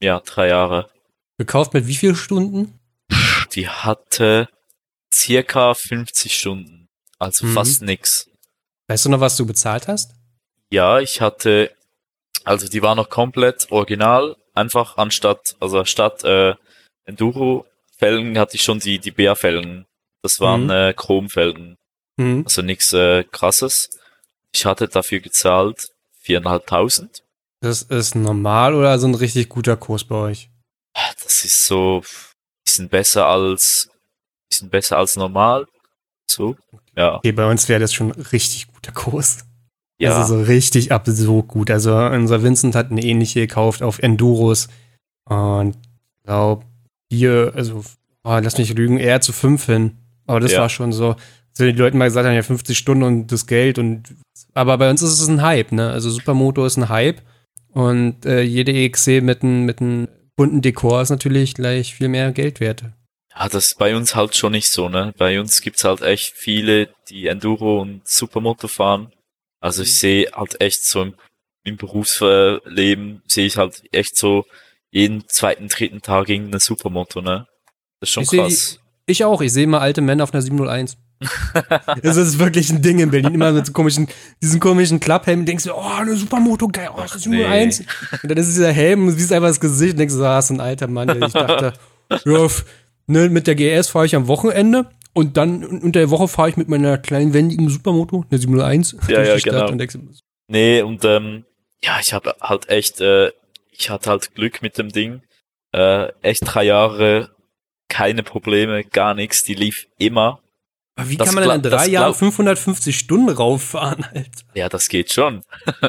Ja, drei Jahre. Gekauft mit wie viel Stunden? Die hatte circa 50 Stunden. Also Mhm. fast nix. Weißt du noch, was du bezahlt hast? Ja, ich hatte Also die war noch komplett original, einfach anstatt, also statt äh, Enduro-Felgen hatte ich schon die, die BR-Felgen. Das waren Mhm. äh, Chromfelgen, Mhm. also nichts äh, krasses. Ich hatte dafür gezahlt viereinhalbtausend. Das ist normal oder so ein richtig guter Kurs bei euch? Das ist so, bisschen besser als, bisschen besser als normal. So, ja, Okay, bei uns wäre das schon richtig guter Kurs. ja, Also so richtig absurd gut. Also unser Vincent hat eine ähnliche gekauft auf Enduros. Und glaub, hier, also, oh, lass mich lügen, eher zu fünf hin. Aber das Ja. war schon so, so die Leute mal gesagt haben, ja, 50 Stunden und das Geld und aber bei uns ist es ein Hype, ne? Also Supermoto ist ein Hype. Und äh, jede EXC mit einem mit einem bunten Dekor ist natürlich gleich viel mehr Geld wert. ja, das ist bei uns halt schon nicht so, ne? Bei uns gibt's halt echt viele, die Enduro und Supermoto fahren. Also Mhm. ich sehe halt echt so im, im Berufsleben sehe ich halt echt so jeden zweiten, dritten Tag irgendeine Supermoto, ne? Das ist schon Ich seh krass. Ich auch, ich sehe immer alte Männer auf einer 701. das ist wirklich ein Ding in Berlin. Immer mit so komischen, diesen komischen Klapphelm. Denkst du, oh, eine Supermoto, geil, oh, das ist nee. 701. Und dann ist dieser Helm, du siehst einfach das Gesicht und denkst ah, ist ein alter Mann. Ich dachte, ja, ne, mit der GS fahre ich am Wochenende und dann unter der Woche fahre ich mit meiner kleinen wendigen Supermoto, der 701, Ja, durch ja, die Stadt genau. und denkst, Nee, und ähm, ja, ich habe halt echt, äh, ich hatte halt Glück mit dem Ding. Äh, echt drei Jahre, keine Probleme, gar nichts, die lief immer. Aber wie Das kann man denn in drei Jahren glaub- 550 Stunden rauffahren, [LAUGHS] Alter? Ja, das geht schon. [LAUGHS]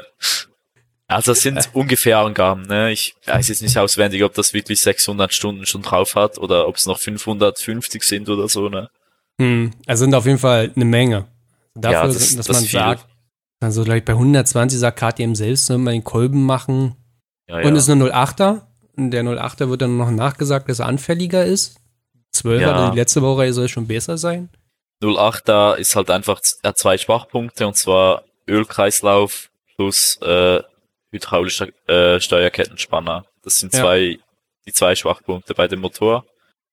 also das sind ungefähr Angaben, ne? Ich weiß jetzt nicht auswendig, ob das wirklich 600 Stunden schon drauf hat oder ob es noch 550 sind oder so, ne? Hm, also sind auf jeden Fall eine Menge. Dafür, Ja, das- dass das man viel. sagt, also gleich bei 120 sagt KTM selbst, soll man den Kolben machen. Ja, ja. Und ist eine 08er. Und der 08er wird dann noch nachgesagt, dass er anfälliger ist. 12er, Ja. die letzte Baureihe soll schon besser sein. 08 da ist halt einfach er hat zwei Schwachpunkte und zwar Ölkreislauf plus äh, hydraulischer äh, Steuerkettenspanner. Das sind Ja. zwei die zwei Schwachpunkte bei dem Motor.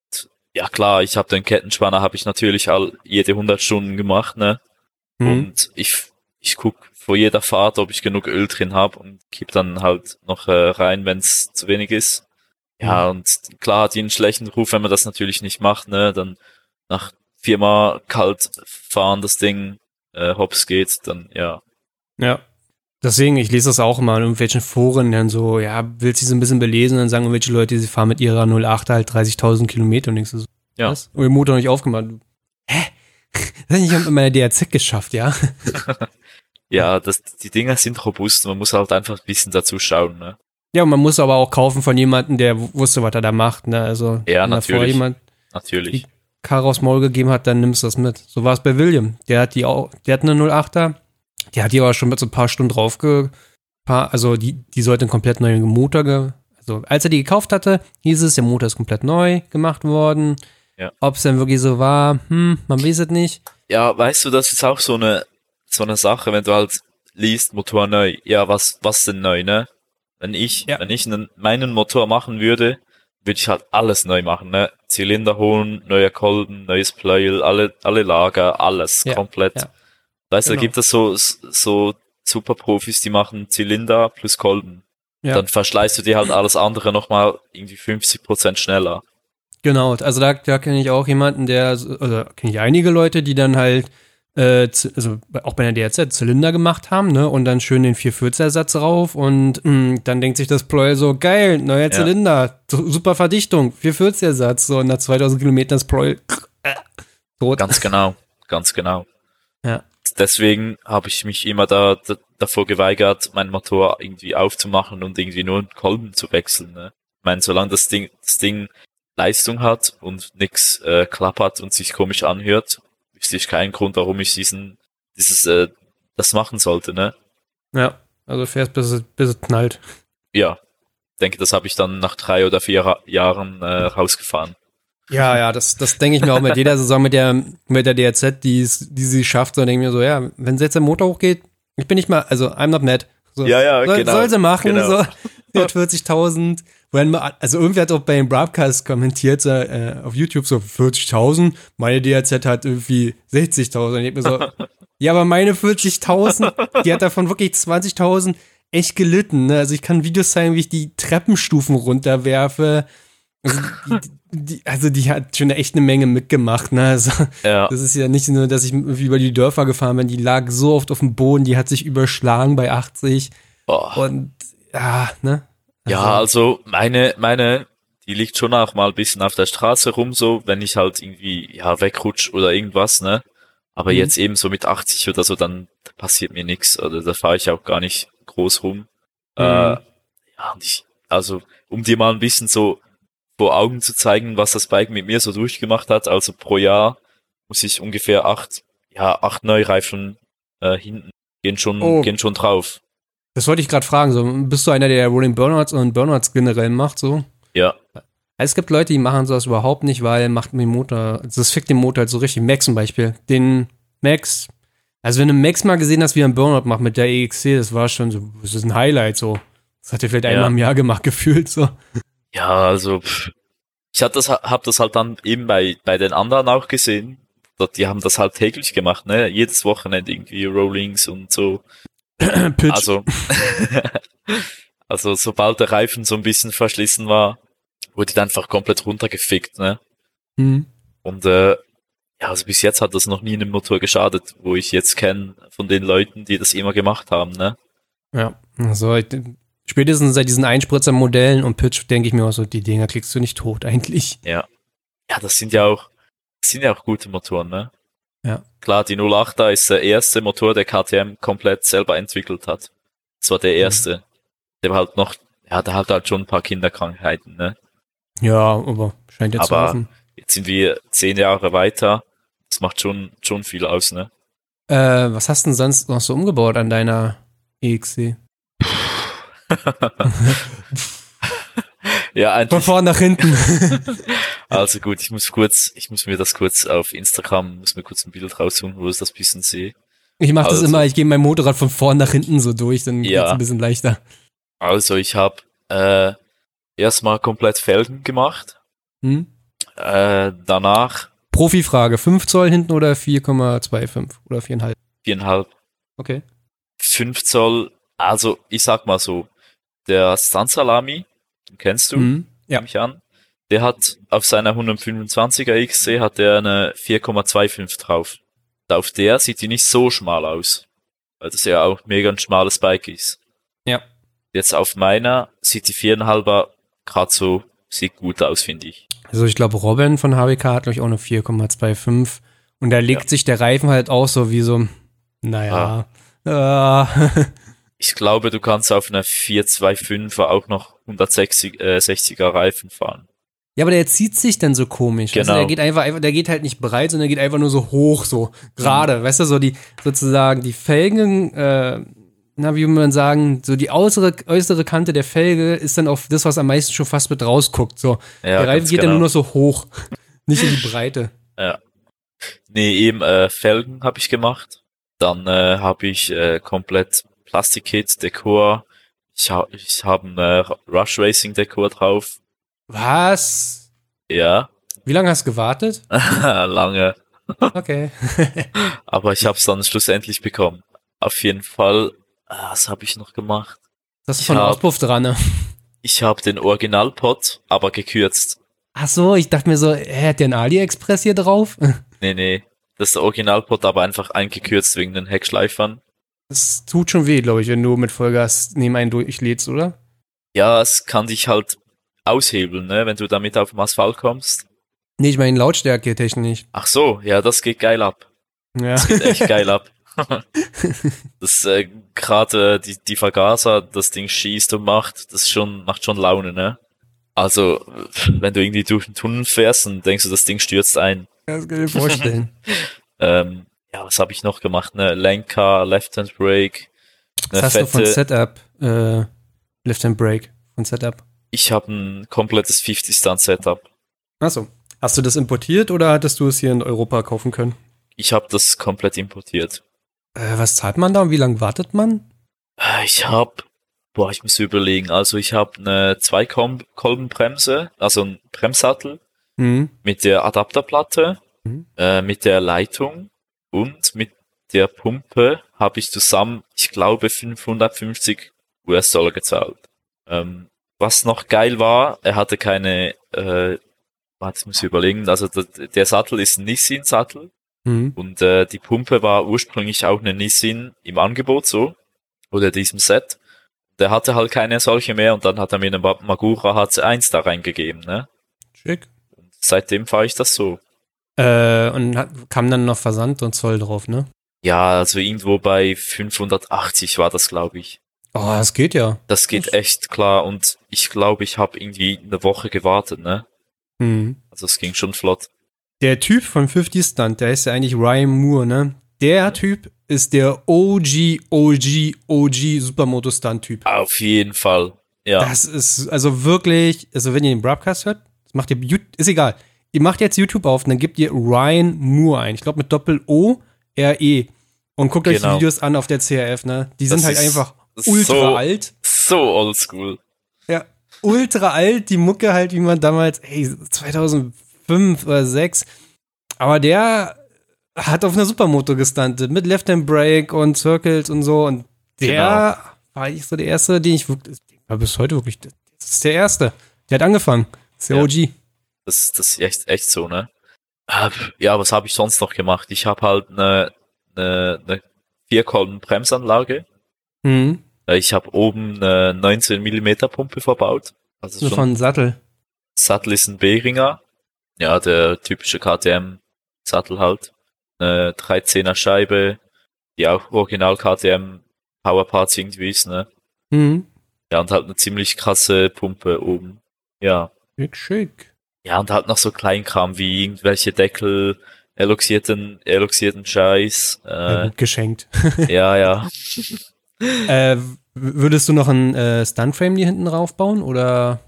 Und Ja klar, ich habe den Kettenspanner habe ich natürlich all jede 100 Stunden gemacht, ne? Hm. Und ich ich guck vor jeder Fahrt, ob ich genug Öl drin habe und kipp dann halt noch äh, rein, wenn es zu wenig ist. Ja, und klar hat die einen schlechten Ruf, wenn man das natürlich nicht macht, ne? Dann nach viermal kalt fahren das Ding äh, hops geht, dann ja. Ja. Deswegen, ich lese das auch immer in irgendwelchen Foren, dann so, ja, willst du so ein bisschen belesen, dann sagen irgendwelche Leute, sie fahren mit ihrer 08 halt 30.000 Kilometer und denkst du so, Ja. was? Und den Motor noch nicht aufgemacht. Hä? [LAUGHS] Das hab ich mit meiner DRZ geschafft, ja? [LAUGHS] Ja, das, die Dinger sind robust, man muss halt einfach ein bisschen dazu schauen, ne? Ja, und man muss aber auch kaufen von jemandem, der wusste, was er da macht, ne? Also, Ja, natürlich. jemand Natürlich. Karre aufs Maul gegeben hat, dann nimmst du das mit. So war es bei William. Der hat die auch, der hat eine 08er, der hat die aber schon mit so ein paar Stunden drauf ge, paar, also die, die sollte einen komplett neuen Motor ge, also als er die gekauft hatte, hieß es, der Motor ist komplett neu gemacht worden. Ja. Ob es dann wirklich so war, hm, man weiß es nicht. Ja, weißt du, das ist auch so eine, so eine Sache, wenn du halt liest, Motor neu. Ja, was, was denn neu, ne? Wenn ich, Ja. wenn ich einen, meinen Motor machen würde, würde ich halt alles neu machen, ne? Zylinder holen, neuer Kolben, neues Pleuel, alle, alle Lager, alles Ja, komplett. ja. Weißt du, da Genau. gibt es so, so Superprofis, die machen Zylinder plus Kolben. Ja. Dann verschleißt du dir halt alles andere nochmal irgendwie 50% schneller. Genau, also da, da kenne ich auch jemanden, der, so- also kenne ich einige Leute, die dann halt, äh, also auch bei der DRZ Zylinder gemacht haben, ne, und dann schön den 440er-Satz rauf und mh, dann denkt sich das Pleuel so, geil, neuer Zylinder, su- super Verdichtung, 440er-Satz, so nach 2000 Kilometern das Pleuel, äh, tot. Ganz genau, ganz genau. Ja. Deswegen habe ich mich immer da, da davor geweigert, meinen Motor irgendwie aufzumachen und irgendwie nur einen Kolben zu wechseln. Ne? Ich meine, solange das Ding, das Ding Leistung hat und nix äh, klappert und sich komisch anhört, ich keinen Grund, warum ich diesen, dieses, äh, das machen sollte, ne? Ja, also fährst bis es, bis es knallt. Ja. Denke, das habe ich dann nach drei oder vier Ra- Jahren äh, rausgefahren. Ja, ja, das, das denke ich mir auch mit jeder Saison mit der, mit der DRZ, die, es- die sie schafft, so denke ich mir so, ja, wenn jetzt der Motor hochgeht, ich bin nicht mal, also I'm not mad. So, Ja, ja, soll, genau, Soll sie machen, genau. so 440.000. [LAUGHS] Wenn man, also irgendwie hat auch bei dem Broadcast kommentiert, so, äh, auf YouTube so 40.000, meine DRZ hat irgendwie 60.000. Und ich mir so, [LAUGHS] ja, aber meine 40.000, die hat davon wirklich 20.000 echt gelitten. Ne? Also ich kann Videos zeigen, wie ich die Treppenstufen runterwerfe. Also die, die, also die hat schon echt eine Menge mitgemacht. Ne? Also Ja. das ist ja nicht nur, dass ich über die Dörfer gefahren bin. Die lag so oft auf dem Boden, die hat sich überschlagen bei 80. Oh. Und ja, ne? Ja, also meine, meine, die liegt schon auch mal ein bisschen auf der Straße rum, so, wenn ich halt irgendwie, ja, wegrutsch oder irgendwas, ne? Aber Mhm. jetzt eben so mit 80 oder so, dann passiert mir nichts. Oder da fahre ich auch gar nicht groß rum. Äh, Mhm. ja, und ich, also, um dir mal ein bisschen so vor Augen zu zeigen, was das Bike mit mir so durchgemacht hat, also pro Jahr muss ich ungefähr acht, ja, acht Neureifen äh, hinten gehen schon, Oh. gehen schon drauf. Das wollte ich gerade fragen. So, bist du einer, der Rolling Burnouts und Burnouts generell macht? So? Ja, Es gibt Leute, die machen sowas überhaupt nicht, weil macht den Motor, also das fickt den Motor halt so richtig. Max zum Beispiel. Den Max, also wenn du Max mal gesehen hast, wie er einen Burnout macht mit der EXC, das war schon so, das ist ein Highlight so. Das hat er vielleicht Ja. einmal im Jahr gemacht, [LAUGHS] gefühlt so. Ja, also pff, ich hab das, hab das halt dann eben bei, bei den anderen auch gesehen. Die haben das halt täglich gemacht, ne? Jedes Wochenende irgendwie Rollings und so. [CLEARS THROAT] Pitch. Also, [LAUGHS] also sobald der Reifen so ein bisschen verschlissen war, wurde die einfach komplett runtergefickt, ne? Hm. Und äh, ja, also bis jetzt hat das noch nie einem Motor geschadet, wo ich jetzt kenne von den Leuten, die das immer gemacht haben, ne? Ja, also ich, spätestens seit diesen Einspritzer-Modellen und Pitch denke ich mir auch so, die Dinger kriegst du nicht tot eigentlich. Ja. Ja, das sind ja auch, das sind ja auch gute Motoren, ne? Ja. Klar, die 08er ist der erste Motor, der KTM komplett selber entwickelt hat. Das war der erste. Der war halt noch, ja, der hat halt schon ein paar Kinderkrankheiten, ne? Ja, aber scheint jetzt zu Aber- laufen. Jetzt sind wir zehn Jahre weiter. Das macht schon, schon viel aus, ne? Äh, was hast du denn sonst noch so umgebaut an deiner E EXC? [LAUGHS] Ja, Von eigentlich, vorn nach hinten. [LAUGHS] [LAUGHS] also gut, ich muss kurz, ich muss mir das kurz auf Instagram, muss mir kurz ein Bild raussuchen, wo ich das bisschen sehe. Ich mache das Also- immer, ich gehe mein Motorrad von vorn nach hinten so durch, dann Ja. geht's ein bisschen leichter. Also ich habe äh, erstmal komplett Felgen gemacht. Hm? Äh, danach Profifrage, 5 Zoll hinten oder 4,25 oder 4,5? viereinhalb, Okay. fünf Zoll. Also ich sag mal so, der Stanzalami, den kennst du, Mhm. Ja. nehme ich an. Der hat auf seiner 125er XC hat der eine 4,25 drauf. Und Auf der sieht die nicht so schmal aus, weil das ja auch mega ein schmales Bike ist. Ja. Jetzt auf meiner sieht die 4,5er gerade so, sieht gut aus, finde ich. Also ich glaube, Robin von HWK hat, glaube ich, auch eine 4,25. Und da legt sich der Reifen halt auch so wie so, naja. Ah. [LAUGHS] Ich glaube, du kannst auf einer 425er auch noch 160 äh, 60er Reifen fahren. Ja, aber der zieht sich dann so komisch. Weißt du, Genau. der geht einfach, der geht halt nicht breit, sondern der geht einfach nur so hoch, so gerade. Mhm. Weißt du, so die, sozusagen die Felgen, äh, na, wie würde man sagen, so die äußere, äußere Kante der Felge ist dann auf das, was am meisten schon fast mit rausguckt. So. Ja, der Reifen geht dann genau. nur noch so hoch. [LAUGHS] Nicht in die Breite. Nee, eben äh, Felgen habe ich gemacht. Dann äh, habe ich äh, komplett Plastikkit, Dekor. Ich, ha ich habe ein äh, Rush Racing Dekor drauf. Was? Ja, Wie lange hast du gewartet? [LAUGHS] lange. Okay. [LAUGHS] Aber ich habe es dann schlussendlich bekommen. Auf jeden Fall, äh, was habe ich noch gemacht? Das ist von hab- Auspuff dran, ne? Ich habe den Originalpot, aber gekürzt. Ach so, ich dachte mir so, hä, hat der einen AliExpress hier drauf? [LAUGHS] Nee, nee. Das ist der Originalpot, aber einfach eingekürzt wegen den Heckschleifern. Das tut schon weh, glaube ich, wenn du mit Vollgas neben einen durchlädst, oder? Ja, es kann dich halt aushebeln, ne, wenn du damit auf den Asphalt kommst. Nee, ich meine Lautstärke technisch. Ach so, ja, das geht geil ab. Ja. Das geht echt geil ab. [LAUGHS] [LAUGHS] das äh, gerade äh, die die Vergaser, das Ding schießt und macht, das ist schon macht schon Laune, ne? Also, wenn du irgendwie durch den Tunnel fährst und denkst du, das Ding stürzt ein. Das kann ich mir vorstellen. [LAUGHS] Ähm, ja, was habe ich noch gemacht? Ne, Lenker, Left-Hand Brake, Was eine hast du von fette. Setup? Äh, Left Hand Brake von Setup. Ich habe ein komplettes 50 Stunt Setup. Achso. Hast du das importiert oder hattest du es hier in Europa kaufen können? Ich habe das komplett importiert. Äh, was zahlt man da und wie lange wartet man? Äh, Ich habe, boah, ich muss überlegen. Also ich habe eine Zweikolbenbremse, also ein Bremssattel Hm. mit der Adapterplatte, Mhm. äh, mit der Leitung und mit der Pumpe habe ich zusammen, ich glaube, 550 US-Dollar gezahlt. Ähm, was noch geil war, er hatte keine, äh, warte, jetzt muss ich überlegen, also der, Sattel ist ein Nissin-Sattel Mhm. und äh, die Pumpe war ursprünglich auch eine Nissin im Angebot so, oder diesem Set. Der hatte halt keine solche mehr und dann hat er mir eine Ma- Magura HC1 da reingegeben, ne? Schick. Und seitdem fahre ich das so. Äh, und hat, kam dann noch Versand und Zoll drauf, ne? Ja, also irgendwo bei 580 war das, glaube ich. Oh, das geht ja. Das geht echt klar und ich glaube, ich habe irgendwie eine Woche gewartet, ne? Mhm. Also es ging schon flott. Der Typ von 50 Stunt, der ist ja eigentlich Ryan Moore, ne? Der Typ ist der OG, OG, OG Supermoto-Stunt-Typ. Auf jeden Fall. Ja, Das ist also wirklich, also wenn ihr den Broadcast hört, macht ihr, ist egal. Ihr macht jetzt YouTube auf und dann gebt ihr Ryan Moore ein. Ich glaube mit Doppel-O, R-E. Und guckt euch die Genau. Videos an auf der CRF, ne? Die sind Das halt ist einfach so- ultra alt. so oldschool. Ja, ultra alt, die Mucke halt, wie man damals, ey, 2005 oder 6. Aber der hat auf einer Supermoto gestuntet mit Left Hand Brake und Circles und so. Und der war ich so der Erste, den ich wirklich, war bis heute wirklich, das ist der Erste. Der hat angefangen. Das ist der Ja. OG. Das, das ist echt, echt so, ne? Äh, Ja, was habe ich sonst noch gemacht? Ich habe halt eine, eine, eine Vierkolben-Bremsanlage. Mhm. Äh, Ich habe oben eine 19 mm Pumpe verbaut. Also So schon, von Sattel. Sattel ist ein B-Ringer. Ja, der typische KTM-Sattel halt. Eine 13er Scheibe, die auch original KTM Powerparts irgendwie ist, ne? Mhm. Ja, und halt eine ziemlich krasse Pumpe oben. Ja. Schick, schick. Ja, und halt noch so Kleinkram wie irgendwelche Deckel, eloxierten, eloxierten Scheiß. Ja, Äh, gut geschenkt. ja, ja. [LAUGHS] äh, würdest du noch einen äh, Stuntframe hier hinten raufbauen oder?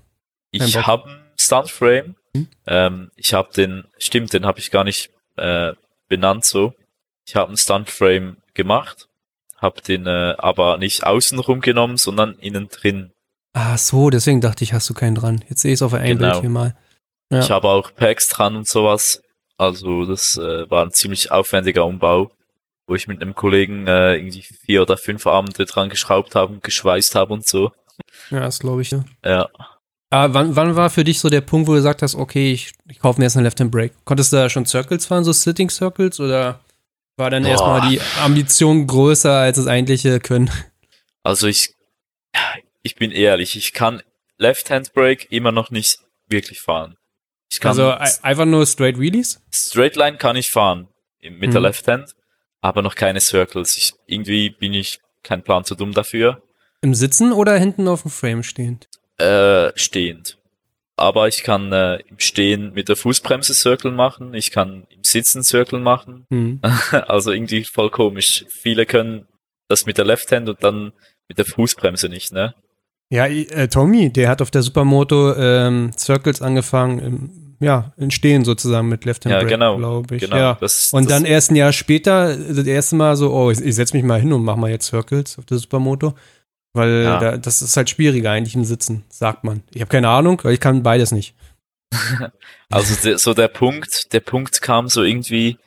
Ich habe einen Stuntframe. Hm? Ähm, ich habe den, stimmt, den habe ich gar nicht äh, benannt so. Ich habe einen Stuntframe gemacht, habe den äh, aber nicht außenrum genommen, sondern innen drin. Ah, so, deswegen dachte ich, hast du keinen dran. Jetzt sehe ich es auf ein Genau. Bild hier mal. Ja. Ich habe auch Packs dran und sowas. Also das äh, war ein ziemlich aufwendiger Umbau, wo ich mit einem Kollegen äh, irgendwie vier oder fünf Abende dran geschraubt habe und geschweißt habe und so. Ja, das glaube ich. Ja. Ja. Aber wann, wann war für dich so der Punkt, wo du gesagt hast, okay, ich, ich kaufe mir jetzt eine Left-Hand-Brake? Konntest du da schon Circles fahren, so Sitting Circles? Oder war dann Boah. erstmal die Ambition größer als das eigentliche Können? Also ich, ich bin ehrlich, ich kann Left-Hand Brake immer noch nicht wirklich fahren. Ich kann Also ei- einfach nur Straight Wheelies? Straight Line kann ich fahren mit der Mhm. Left Hand, aber noch keine Circles. Ich, irgendwie bin ich kein Plan zu dumm dafür. Im Sitzen oder hinten auf dem Frame stehend? Äh, stehend. Aber ich kann äh, im Stehen mit der Fußbremse Circle machen, ich kann im Sitzen Circle machen. Hm. [LAUGHS] Also irgendwie voll komisch. Viele können das mit der Left Hand und dann mit der Fußbremse nicht, ne? Ja, äh, Tommy, der hat auf der Supermoto ähm, Circles angefangen, ja, in Stehen sozusagen mit Left Hand Ja, Brake, genau. glaube ich. Genau. Ja. Das, Und das, dann erst ein Jahr später, das erste Mal so, oh, ich, ich setze mich mal hin und mach mal jetzt Circles auf der Supermoto. Weil Ja. da, das ist halt schwieriger eigentlich im Sitzen, sagt man. Ich habe keine Ahnung, weil ich kann beides nicht. [LAUGHS] Also der, so der Punkt, der Punkt kam so irgendwie,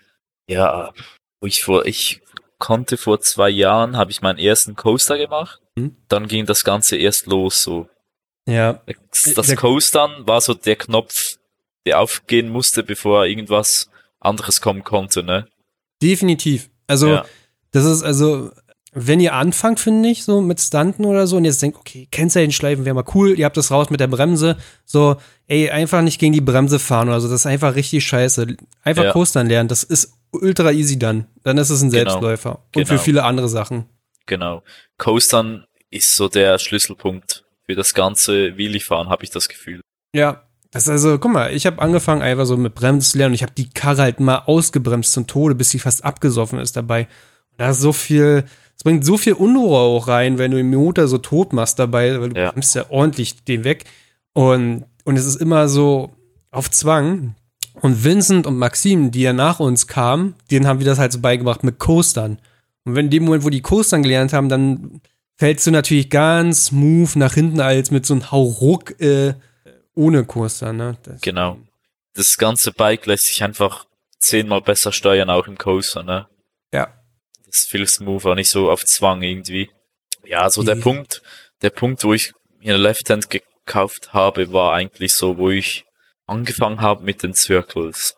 ja, wo ich vor, ich konnte vor zwei Jahren, habe ich meinen ersten Coaster gemacht. Mhm. Dann ging das Ganze erst los so. Ja, Das, das Coastern war so der Knopf, der aufgehen musste, bevor irgendwas anderes kommen konnte, ne? definitiv. Also, Ja. das ist also, wenn ihr anfangt, finde ich, so mit Stunten oder so und jetzt denkt, okay, Kennzeichen wäre mal cool, ihr habt das raus mit der Bremse, so, ey, einfach nicht gegen die Bremse fahren oder so, das ist einfach richtig scheiße. Einfach Ja. Coastern lernen, das ist ultra easy dann. Dann ist es ein Genau. Selbstläufer. Und Genau. für viele andere Sachen. Genau. Coastern ist so der Schlüsselpunkt für das ganze Wheelie-Fahren, habe ich das Gefühl. Ja, das ist also, guck mal, ich habe angefangen einfach so mit Bremsen zu lernen und ich habe die Karre halt mal ausgebremst zum Tode, bis sie fast abgesoffen ist dabei. Und da ist so viel, es bringt so viel Unruhe auch rein, wenn du den Motor so tot machst dabei, weil du Ja. bremst ja ordentlich den weg. Und, und es ist immer so auf Zwang. Und Vincent und Maxim, die ja nach uns kamen, denen haben wir das halt so beigebracht mit Coastern. Und wenn in dem Moment, wo die Coastern gelernt haben, dann fällst du natürlich ganz smooth nach hinten als mit so einem Hauruck äh, ohne Coaster, ne? Das, Genau. Das ganze Bike lässt sich einfach zehnmal besser steuern, auch im Coaster, ne? Ja. Das ist viel smoother, nicht so auf Zwang irgendwie. Ja, so der Mhm. Punkt, der Punkt, wo ich mir eine Left Hand gekauft habe, war eigentlich so, wo ich angefangen habe mit den Circles.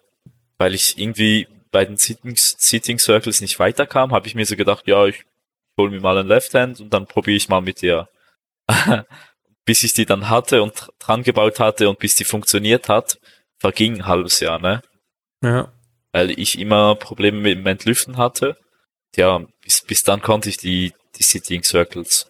Weil ich irgendwie bei den Sitting, Sitting Circles nicht weiterkam, habe ich mir so gedacht, ja, ich hole mir mal einen Left Hand und dann probiere ich mal mit der. [LAUGHS] bis ich die dann hatte und dran gebaut hatte und bis die funktioniert hat, verging ein halbes Jahr, ne? Ja. Weil ich immer Probleme mit dem Entlüften hatte. Ja, bis, bis dann konnte ich die, die Sitting Circles.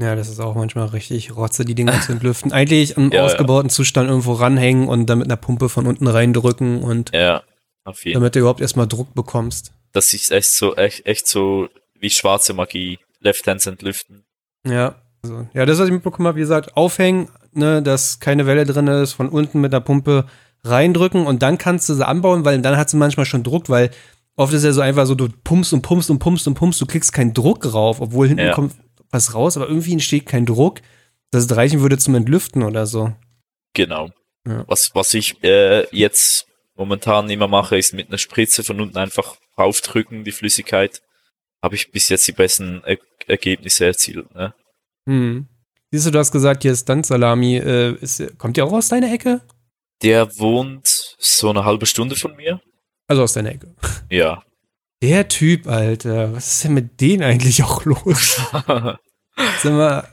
Ja, das ist auch manchmal richtig Rotze, die Dinger zu entlüften. Eigentlich im [LAUGHS] Ja, ausgebauten Zustand irgendwo ranhängen und dann mit einer Pumpe von unten reindrücken und Ja, auf jeden Fall. damit du überhaupt erstmal Druck bekommst. Das ist echt so, echt, echt so wie schwarze Magie. Left Hands entlüften. Ja. Also, ja, das, was ich mitbekommen habe, wie gesagt, aufhängen, ne, dass keine Welle drin ist, von unten mit der Pumpe reindrücken und dann kannst du sie anbauen, weil dann hat sie manchmal schon Druck, weil oft ist ja so einfach so, du pumpst und pumpst und pumpst und pumpst, du kriegst keinen Druck rauf, obwohl hinten Ja. kommt was raus, aber irgendwie entsteht kein Druck, dass es reichen würde zum Entlüften oder so. Genau. Ja. Was, was ich äh, jetzt momentan immer mache, ist mit einer Spritze von unten einfach raufdrücken, die Flüssigkeit. Habe ich bis jetzt die besten er Ergebnisse erzielt. Ne? Hm. Siehst du, du hast gesagt, hier ist Stunt-Salami. Äh, ist, kommt der auch aus deiner Ecke? Der wohnt so eine halbe Stunde von mir. Also aus deiner Ecke. Ja. Der Typ, Alter, was ist denn mit denen eigentlich auch los? [LAUGHS] Sind wir,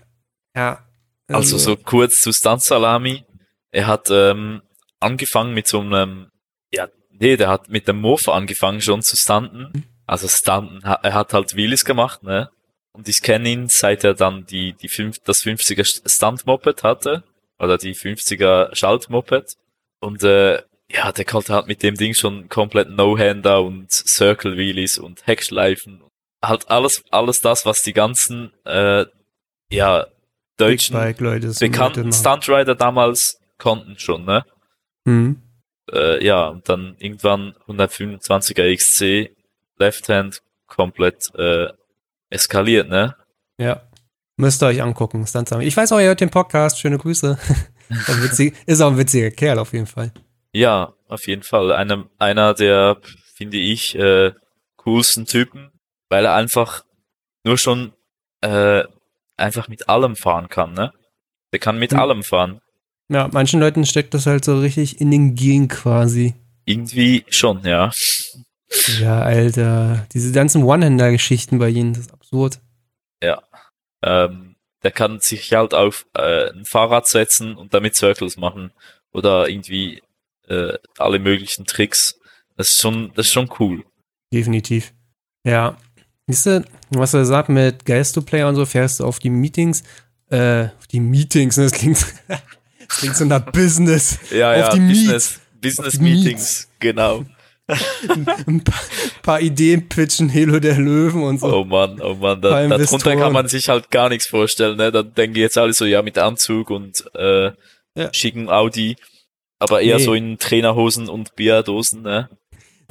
ja. Also so kurz zu Stunt Salami. Er hat ähm, angefangen mit so einem, ja, nee, der hat mit dem Mofa angefangen schon zu stunten. Also stunten, er hat halt Wheelies gemacht, ne? Und ich kenne ihn, seit er dann die, die fünf, das 50er Stunt-Moped hatte. Oder die 50er Schalt-Moped. Und äh, ja, der konnte halt mit dem Ding schon komplett No-Hander und Circle Wheelies und Heckschleifen. Halt alles, alles das, was die ganzen, äh, ja, deutschen bekannten Stuntrider damals konnten schon, ne? machen. Hm. Äh, ja, und dann irgendwann 125er XC Left Hand komplett äh, eskaliert, ne? Ja. Müsst ihr euch angucken, Stunt-Salami. Ich weiß auch, ihr hört den Podcast. Schöne Grüße. [LAUGHS] Witzig, ist auch ein witziger Kerl auf jeden Fall. Ja, auf jeden Fall. Einer, einer der, finde ich, äh, coolsten Typen, weil er einfach nur schon äh, einfach mit allem fahren kann, ne? Der kann mit Hm. allem fahren. Ja, manchen Leuten steckt das halt so richtig in den Gen quasi. Irgendwie schon, ja. Ja, Alter. Diese ganzen One-Hander-Geschichten bei ihnen, das ist absurd. Ähm, der kann sich halt auf äh, ein Fahrrad setzen und damit Circles machen oder irgendwie äh, alle möglichen Tricks. Das ist schon, das ist schon cool. Definitiv. Ja. Siehst du, was er sagt mit Geist-to-Player und so, fährst du auf die Meetings, äh, auf die Meetings, ne, das klingt, [LAUGHS] das klingt so nach Business. Ja, Auf die Business, Business die Meets. Meetings, genau. [LAUGHS] Ein paar, paar Ideen pitchen, Halo der Löwen und so. Oh Mann, oh Mann, Paar da, darunter kann man sich halt gar nichts vorstellen, ne? Da denken jetzt alle so, ja, mit Anzug und äh, Ja. schicken Audi, aber eher Nee. so in Trainerhosen und Bierdosen, ne?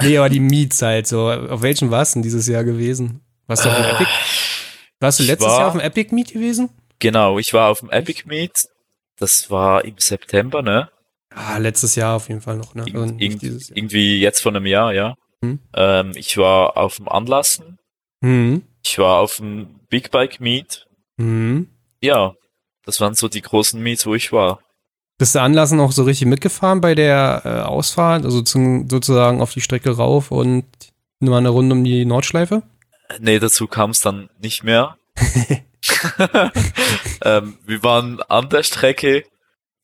Nee, aber die Meets halt so. Auf welchen warst du denn dieses Jahr gewesen? Warst du auf dem Epic? Warst du ich letztes war- Jahr auf dem Epic Meet gewesen? Genau, ich war auf dem Epic Meet, das war im September, ne? Ah, letztes Jahr auf jeden Fall noch, ne? Also Irgend, irgendwie jetzt von einem Jahr, ja. Hm. Ähm, ich war auf dem Anlassen, Mhm. ich war auf dem Big Bike Meet. Mhm. Ja, das waren so die großen Meets, wo ich war. Bist du Anlassen auch so richtig mitgefahren bei der äh, Ausfahrt? Also zum, sozusagen auf die Strecke rauf und nur eine Runde um die Nordschleife? Nee, dazu kam es dann nicht mehr. [LAUGHS] [LAUGHS] ähm, wir waren an der Strecke,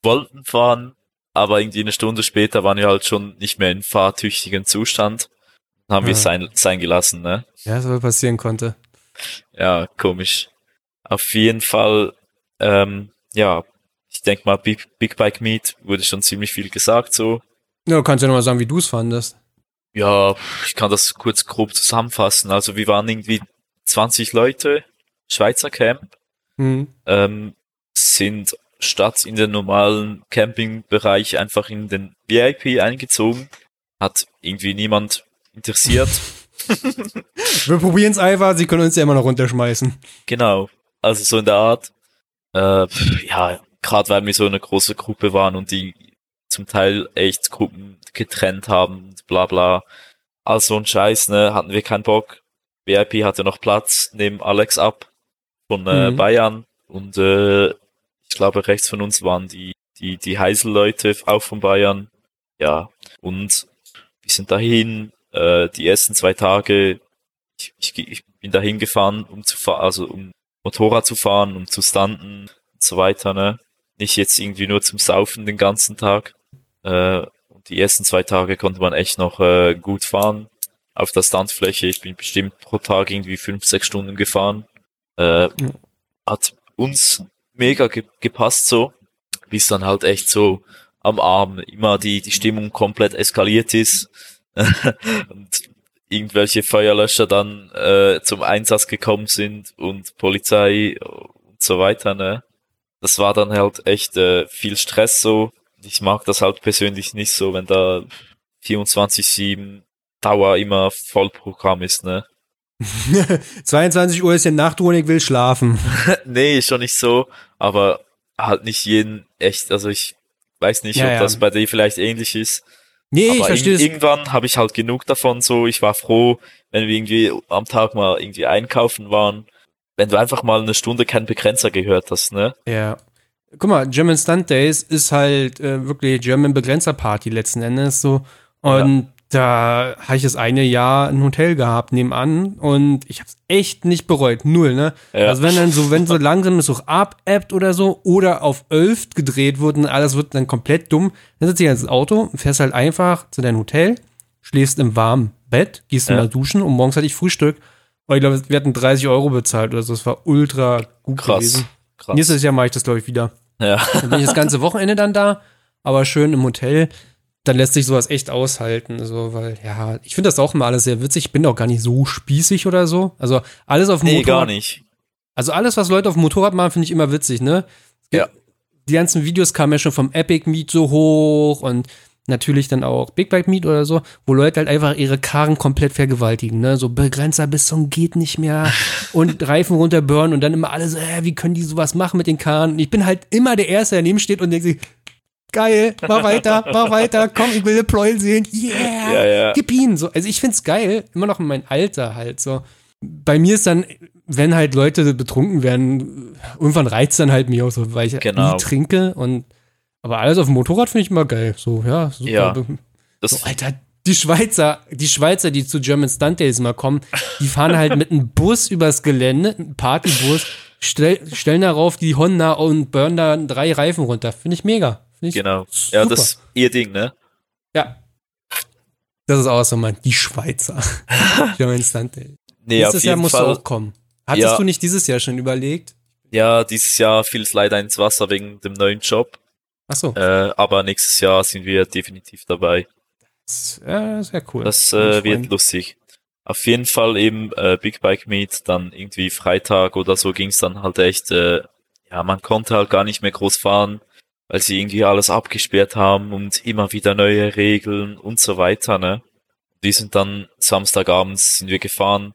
wollten fahren, aber irgendwie eine Stunde später waren wir halt schon nicht mehr in fahrtüchtigen Zustand. Dann haben wir es sein, sein gelassen, ne? Ja, so passieren konnte. Ja, komisch. Auf jeden Fall, ähm, ja, ich denk mal, Big, Big Bike Meet wurde schon ziemlich viel gesagt, so. Ja, du kannst ja nochmal sagen, wie du es fandest. Ja, ich kann das kurz grob zusammenfassen. Also wir waren irgendwie 20 Leute, Schweizer Camp, Mhm. ähm, sind statt in den normalen Campingbereich einfach in den VIP eingezogen. Hat irgendwie niemand interessiert. [LAUGHS] Wir probieren es einfach, sie können uns ja immer noch runterschmeißen. genau. Also so in der Art. Äh, ja, gerade weil wir so eine große Gruppe waren und die zum Teil echt Gruppen getrennt haben und bla bla. All so ein Scheiß, ne, hatten wir keinen Bock. VIP hatte noch Platz neben Alex ab von äh, Mhm. Bayern. Und äh, ich glaube, rechts von uns waren die, die, die Heisel-Leute, auch von Bayern. Ja, und wir sind dahin, äh, die ersten zwei Tage, ich, ich, ich bin dahin gefahren, um zu fahren, also um Motorrad zu fahren, um zu standen und so weiter, ne? Nicht jetzt irgendwie nur zum Saufen den ganzen Tag. Äh, und die ersten zwei Tage konnte man echt noch äh, gut fahren auf der Standfläche. Ich bin bestimmt pro Tag irgendwie fünf, sechs Stunden gefahren. Äh, hat uns mega ge gepasst so, bis dann halt echt so am Abend immer die, die Stimmung komplett eskaliert ist [LAUGHS] und irgendwelche Feuerlöscher dann äh, zum Einsatz gekommen sind und Polizei und so weiter, ne? Das war dann halt echt äh, viel Stress so. Ich mag das halt persönlich nicht so, wenn da 24-7 Dauer immer Vollprogramm ist, ne? [LAUGHS] 22 Uhr ist ja Nachtruhe und ich will schlafen. [LAUGHS] nee, schon nicht so, aber halt nicht jeden echt, also ich weiß nicht, Ja, ob ja. das bei dir vielleicht ähnlich ist. Nee, ich aber verstehe irg- das. irgendwann habe ich halt genug davon so. Ich war froh, wenn wir irgendwie am Tag mal irgendwie einkaufen waren. Wenn du einfach mal eine Stunde keinen Begrenzer gehört hast, ne? Ja. Guck mal, German Stunt Days ist halt äh, wirklich German Begrenzer Party letzten Endes so. Und da habe ich das eine Jahr ein Hotel gehabt nebenan und ich habe es echt nicht bereut. Null, ne? Ja. Also wenn dann so, wenn so langsam es auch abappt oder so oder auf 11 gedreht wird und alles wird dann komplett dumm, dann sitzt du ins Auto, fährst halt einfach zu deinem Hotel, schläfst im warmen Bett, gehst Ja. mal duschen und morgens hatte ich Frühstück. Und ich glaube, wir hatten 30 Euro bezahlt oder so. Das war ultra gut Krass. gewesen. Krass. Nächstes Jahr mache ich das, glaube ich, wieder. Ja. Dann bin ich das ganze Wochenende dann da, aber schön im Hotel. Dann lässt sich sowas echt aushalten, so, weil, ja, ich finde das auch immer alles sehr witzig. Ich bin auch gar nicht so spießig oder so. Also alles auf dem Nee, Motorrad. gar nicht. Also alles, was Leute auf dem Motorrad machen, finde ich immer witzig, ne? Ja. Die ganzen Videos kamen ja schon vom Epic Meet so hoch und natürlich dann auch Big Bike Meet oder so, wo Leute halt einfach ihre Karren komplett vergewaltigen, ne? So Begrenzer bis zum geht nicht mehr [LAUGHS] und Reifen runterburnen und dann immer alle so, äh, wie können die sowas machen mit den Karren? Und ich bin halt immer der Erste, der daneben steht und denkt sich, geil, mach weiter, mach weiter, komm, ich will eine Pleuel sehen, yeah, Ja, ja. gib ihn. So, also ich find's geil, immer noch in meinem Alter halt so. Bei mir ist dann, wenn halt Leute betrunken werden, irgendwann reizt dann halt mich auch so, weil ich Genau. nie trinke und aber alles auf dem Motorrad finde ich immer geil. So, ja, super. Ja. So, Alter, die Schweizer, die Schweizer, die zu German Stunt Days mal kommen, die fahren halt mit einem Bus übers Gelände, ein Partybus, stell, stellen darauf die Honda und burnen da drei Reifen runter. Finde ich mega. Genau. super. Ja, das ist ihr Ding, ne? Ja. Das ist auch so, Mann. Die Schweizer. German Stunt Day. Nee, Nächstes Jahr musst Fall. du auch kommen. Hattest Ja. du nicht dieses Jahr schon überlegt? Ja, dieses Jahr fiel es leider ins Wasser wegen dem neuen Job. Ach so. Äh, aber nächstes Jahr sind wir definitiv dabei. Das, ja, sehr cool. Das äh, wird freuen. lustig. Auf jeden Fall eben äh, Big Bike Meet, dann irgendwie Freitag oder so ging's dann halt echt, äh, ja, man konnte halt gar nicht mehr groß fahren, weil sie irgendwie alles abgesperrt haben und immer wieder neue Regeln und so weiter, ne? Die sind dann Samstagabends sind wir gefahren.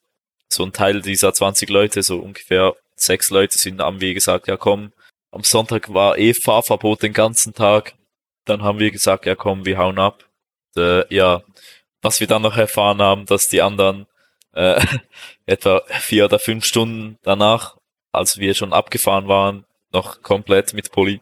So ein Teil dieser 20 Leute, so ungefähr sechs Leute sind haben wir gesagt, ja komm, am Sonntag war eh Fahrverbot den ganzen Tag. Dann haben wir gesagt, ja komm, wir hauen ab. Und, äh, ja, was wir dann noch erfahren haben, dass die anderen äh, [LAUGHS] etwa vier oder fünf Stunden danach, als wir schon abgefahren waren, noch komplett mit Poli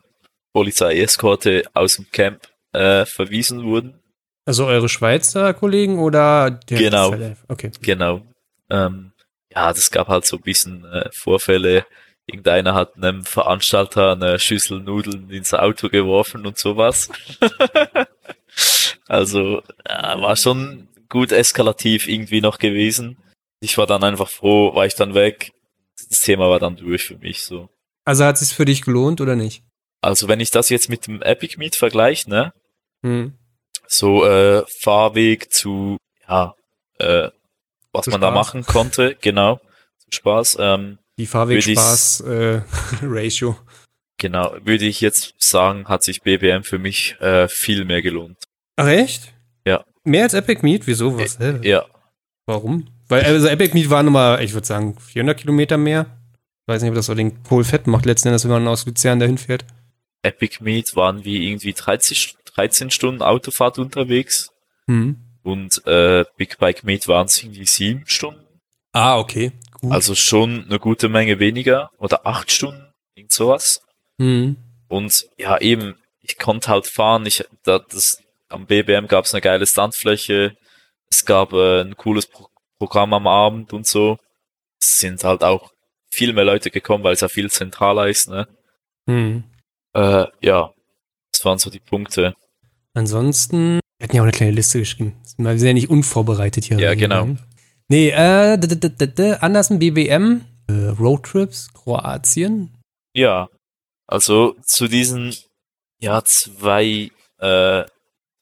Polizeieskorte aus dem Camp äh, verwiesen wurden. Also eure Schweizer Kollegen oder der Genau. Okay. Genau. Ähm, ja, das gab halt so ein bisschen äh, Vorfälle. Irgendeiner hat einem Veranstalter eine Schüssel Nudeln ins Auto geworfen und sowas. [LAUGHS] also ja, war schon gut eskalativ irgendwie noch gewesen. Ich war dann einfach froh, war ich dann weg. Das Thema war dann durch für mich so. Also hat es sich für dich gelohnt oder nicht? Also wenn ich das jetzt mit dem Epic Meet vergleiche, ne? Hm. so äh, Fahrweg zu, ja, äh, was Zu man da Spaß. machen konnte, genau, zu Spaß. Ähm, Die Fahrweg-Spaß-Ratio. [LAUGHS] genau, würde ich jetzt sagen, hat sich BBM für mich äh, viel mehr gelohnt. Ach echt? Ja. Mehr als Epic Meet? Wieso? Was? Hä? Ja, Warum? Weil also Epic Meet war nochmal, ich würde sagen, 400 Kilometer mehr. Ich weiß nicht, ob das so den Kohl fett macht, letzten Endes, wenn man aus Luzern dahin fährt. Epic Meet waren wir irgendwie 13, 13 Stunden Autofahrt unterwegs Hm. und äh, Big Bike Meet waren es irgendwie sieben Stunden. Ah, okay. Gut. Also schon eine gute Menge weniger oder acht Stunden. irgend sowas. Mhm. Und ja, eben, ich konnte halt fahren. Ich, da, das, am BBM gab es eine geile Standfläche. Es gab äh, ein cooles Pro Programm am Abend und so. Es sind halt auch viel mehr Leute gekommen, weil es ja viel zentraler ist, ne? Mhm. Äh, ja, das waren so die Punkte. Ansonsten, wir hatten ja auch eine kleine Liste geschrieben. Wir sind ja nicht unvorbereitet hier. Ja, genau. Nee, äh, d -d -d -d anders ein BBM, äh, Roadtrips, Kroatien. Ja, also zu diesen ja zwei äh,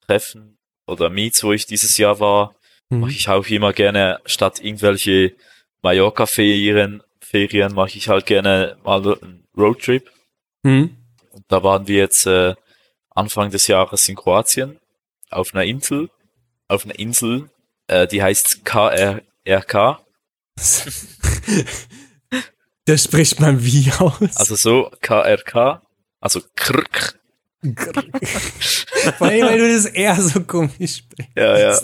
Treffen oder Meets, wo ich dieses Jahr war, Mhm. mache ich auch immer gerne statt irgendwelche Mallorca-Ferien, Ferien mache ich halt gerne mal einen Roadtrip. Mhm. Da waren wir jetzt äh, Anfang des Jahres in Kroatien auf einer Insel, auf einer Insel, äh, die heißt KRK, [LAUGHS] Das spricht man wie aus? also so KRK, also Krk, Vor allem, weil du das eher so komisch sprichst. ja, ja.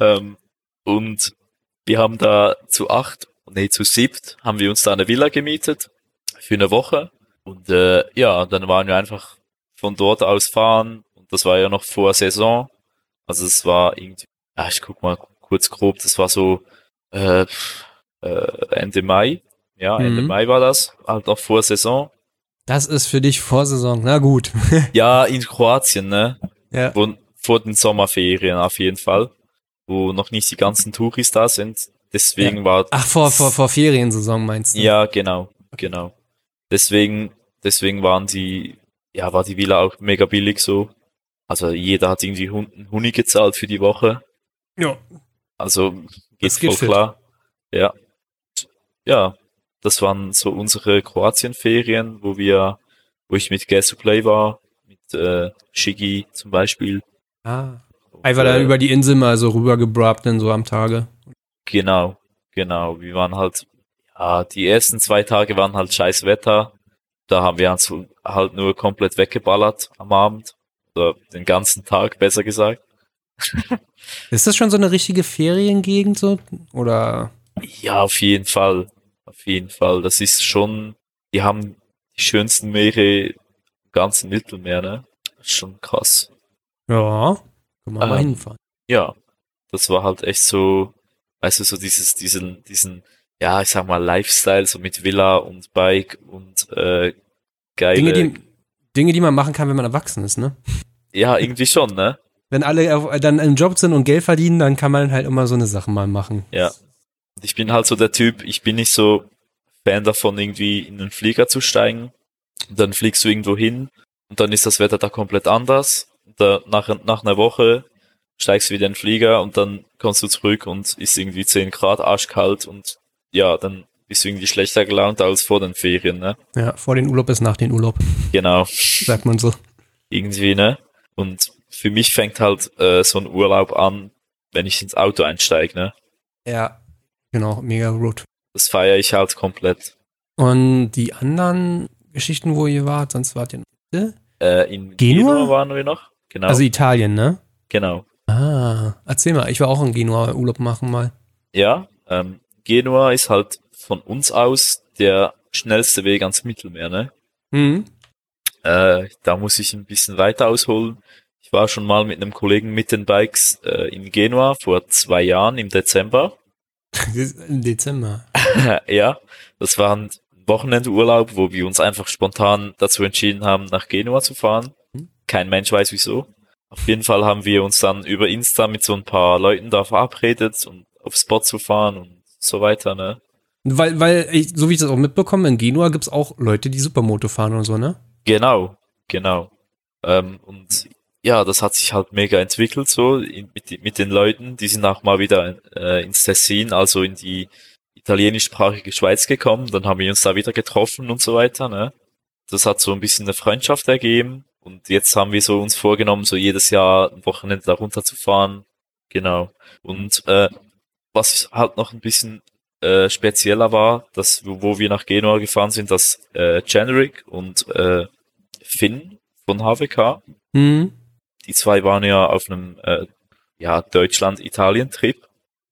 ähm, und wir haben da zu acht, nee, zu siebt, haben wir uns da eine Villa gemietet für eine Woche. Und äh, ja, dann waren wir einfach von dort aus fahren. Und das war ja noch vor Saison. Also es war irgendwie, ja, ich guck mal kurz grob, das war so äh, äh, Ende Mai. Ja, Ende Mhm. Mai war das, halt noch vor Saison. Das ist für dich Vorsaison. Na gut. [LAUGHS] Ja, in Kroatien, ne? ja. Wo, vor den Sommerferien auf jeden Fall, wo noch nicht die ganzen Touris da sind. Deswegen war Ach, vor, vor, vor Feriensaison meinst du? ja genau, genau. Deswegen, deswegen waren die, ja, war die Villa auch mega billig so. Also jeder hat irgendwie einen Huni gezahlt für die Woche. Ja. Also geht geht voll fit. klar. Ja. Ja, das waren so unsere Kroatien-Ferien, wo wir, wo ich mit Guess to Play war, mit äh, Shiggy zum Beispiel. Ah. Einfach dann Äh, über die Insel mal so rübergebrabt dann so am Tage. Genau, genau. Wir waren halt, ja, die ersten zwei Tage waren halt scheiß Wetter. Da haben wir uns halt nur komplett weggeballert am Abend. Oder den ganzen Tag, besser gesagt. [LAUGHS] Ist das schon so eine richtige Feriengegend so? Oder? Ja, auf jeden Fall. Auf jeden Fall. Das ist schon, die haben die schönsten Meere im ganzen Mittelmeer, ne? Das ist schon krass. Ja. Wir mal Ähm, hinfahren. Ja, das war halt echt so, weißt du, so dieses, diesen, diesen, ja, ich sag mal, Lifestyle, so mit Villa und Bike und äh, geile, Dinge die, Dinge, die man machen kann, wenn man erwachsen ist, ne? ja, irgendwie schon, ne? Wenn alle auf, dann im Job sind und Geld verdienen, dann kann man halt immer so eine Sache mal machen. Ja. Ich bin halt so der Typ, ich bin nicht so Fan davon, irgendwie in einen Flieger zu steigen. Und dann fliegst du irgendwo hin und dann ist das Wetter da komplett anders. Und da, nach, nach einer Woche steigst du wieder in den Flieger und dann kommst du zurück und ist irgendwie 10 Grad arschkalt und ja, dann bist du irgendwie schlechter gelaunt als vor den Ferien, ne? Ja, vor den Urlaub ist nach den Urlaub, Genau. sagt man so. irgendwie, ne? Und für mich fängt halt äh, so ein Urlaub an, wenn ich ins Auto einsteige, ne? Ja. Genau, mega Road. Das feiere ich halt komplett. Und die anderen Geschichten, wo ihr wart, sonst wart ihr noch. Äh, in Genua? Genua? waren wir noch. Genau. Also Italien, ne? genau. Ah, erzähl mal. Ich war auch in Genua Urlaub machen mal. Ja, ähm, Genua ist halt von uns aus der schnellste Weg ans Mittelmeer, ne? Mhm. Äh, da muss ich ein bisschen weiter ausholen. Ich war schon mal mit einem Kollegen mit den Bikes äh, in Genua vor zwei Jahren im Dezember. [LAUGHS] Im Dezember. [LAUGHS] ja, das war ein Wochenendurlaub, wo wir uns einfach spontan dazu entschieden haben, nach Genua zu fahren. Mhm. Kein Mensch weiß wieso. Auf jeden Fall haben wir uns dann über Insta mit so ein paar Leuten da verabredet, um auf Spot zu fahren und so weiter, ne? Weil, weil ich, so wie ich das auch mitbekomme, in Genua gibt's auch Leute, die Supermoto fahren und so, ne? Genau, genau. Ähm, und ja, das hat sich halt mega entwickelt so in, mit, mit den Leuten. Die sind auch mal wieder äh, ins Tessin, also in die italienischsprachige Schweiz gekommen. Dann haben wir uns da wieder getroffen und so weiter. Ne? Das hat so ein bisschen eine Freundschaft ergeben. Und jetzt haben wir so uns vorgenommen, so jedes Jahr ein Wochenende da runter zu fahren. Genau. Und äh, was halt noch ein bisschen äh, spezieller war, dass wo wir nach Genua gefahren sind, dass äh, Generic und äh, Finn von HWK, Mhm. die zwei waren ja auf einem äh, ja, Deutschland-Italien-Trip.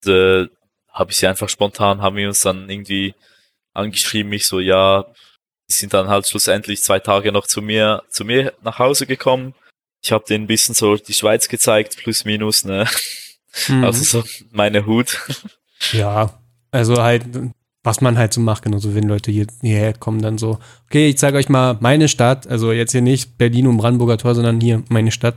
Da habe ich sie einfach spontan, haben wir uns dann irgendwie angeschrieben, mich so, ja, die sind dann halt schlussendlich zwei Tage noch zu mir, zu mir nach Hause gekommen. Ich habe denen ein bisschen so die Schweiz gezeigt, plus minus, ne? Mhm. Also so meine Hut. Ja, also halt, was man halt so macht, genauso wenn Leute hier, hierher kommen, dann so, okay, ich zeige euch mal meine Stadt, also jetzt hier nicht Berlin und Brandenburger Tor, sondern hier meine Stadt.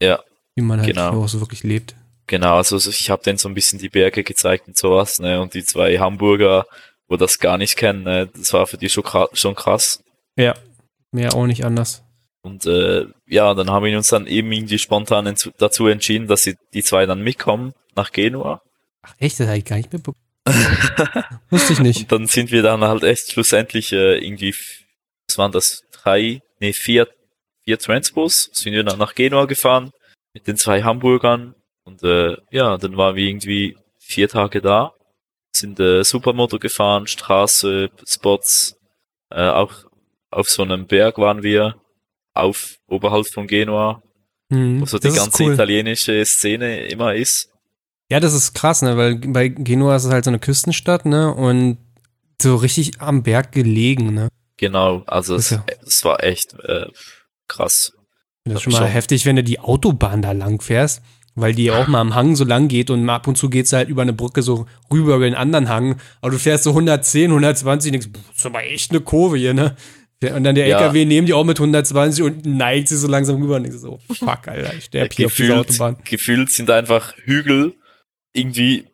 Ja. Wie man halt genau. auch so wirklich lebt. Genau, also ich habe denen so ein bisschen die Berge gezeigt und sowas, ne? Und die zwei Hamburger, wo das gar nicht kennen, ne? das war für die schon, schon krass. Ja, mehr auch nicht anders. Und äh, ja, dann haben wir uns dann eben irgendwie spontan dazu entschieden, dass sie die zwei dann mitkommen nach Genua. Ach echt, das habe ich gar nicht mitbekommen. [LAUGHS] Wusste ich nicht. Und dann sind wir dann halt echt schlussendlich äh, irgendwie, was waren das, drei, nee, vier, vier Transpos, sind wir dann nach Genua gefahren mit den zwei Hamburgern und äh, ja, dann waren wir irgendwie vier Tage da, sind äh, Supermoto gefahren, Straße, Spots, äh, auch auf so einem Berg waren wir, auf oberhalb von Genua, hm, wo so die ganze cool. italienische Szene immer ist. Ja, das ist krass, ne, weil bei Genua ist es halt so eine Küstenstadt, ne, und so richtig am Berg gelegen, ne. Genau, also es, ja. es, war echt äh, krass. Das ist schon mal schon. heftig, wenn du die Autobahn da lang fährst, weil die auch mal am Hang so lang geht und ab und zu geht es halt über eine Brücke so rüber über den anderen Hang, aber du fährst so 110, 120 und denkst, das ist aber echt eine Kurve hier, ne. Und dann der ja. LKW nehmen die auch mit 120 und neigt sie so langsam rüber und ich so, fuck, Alter, ich sterbe hier gefühlt, auf dieser Autobahn. Gefühlt sind einfach Hügel irgendwie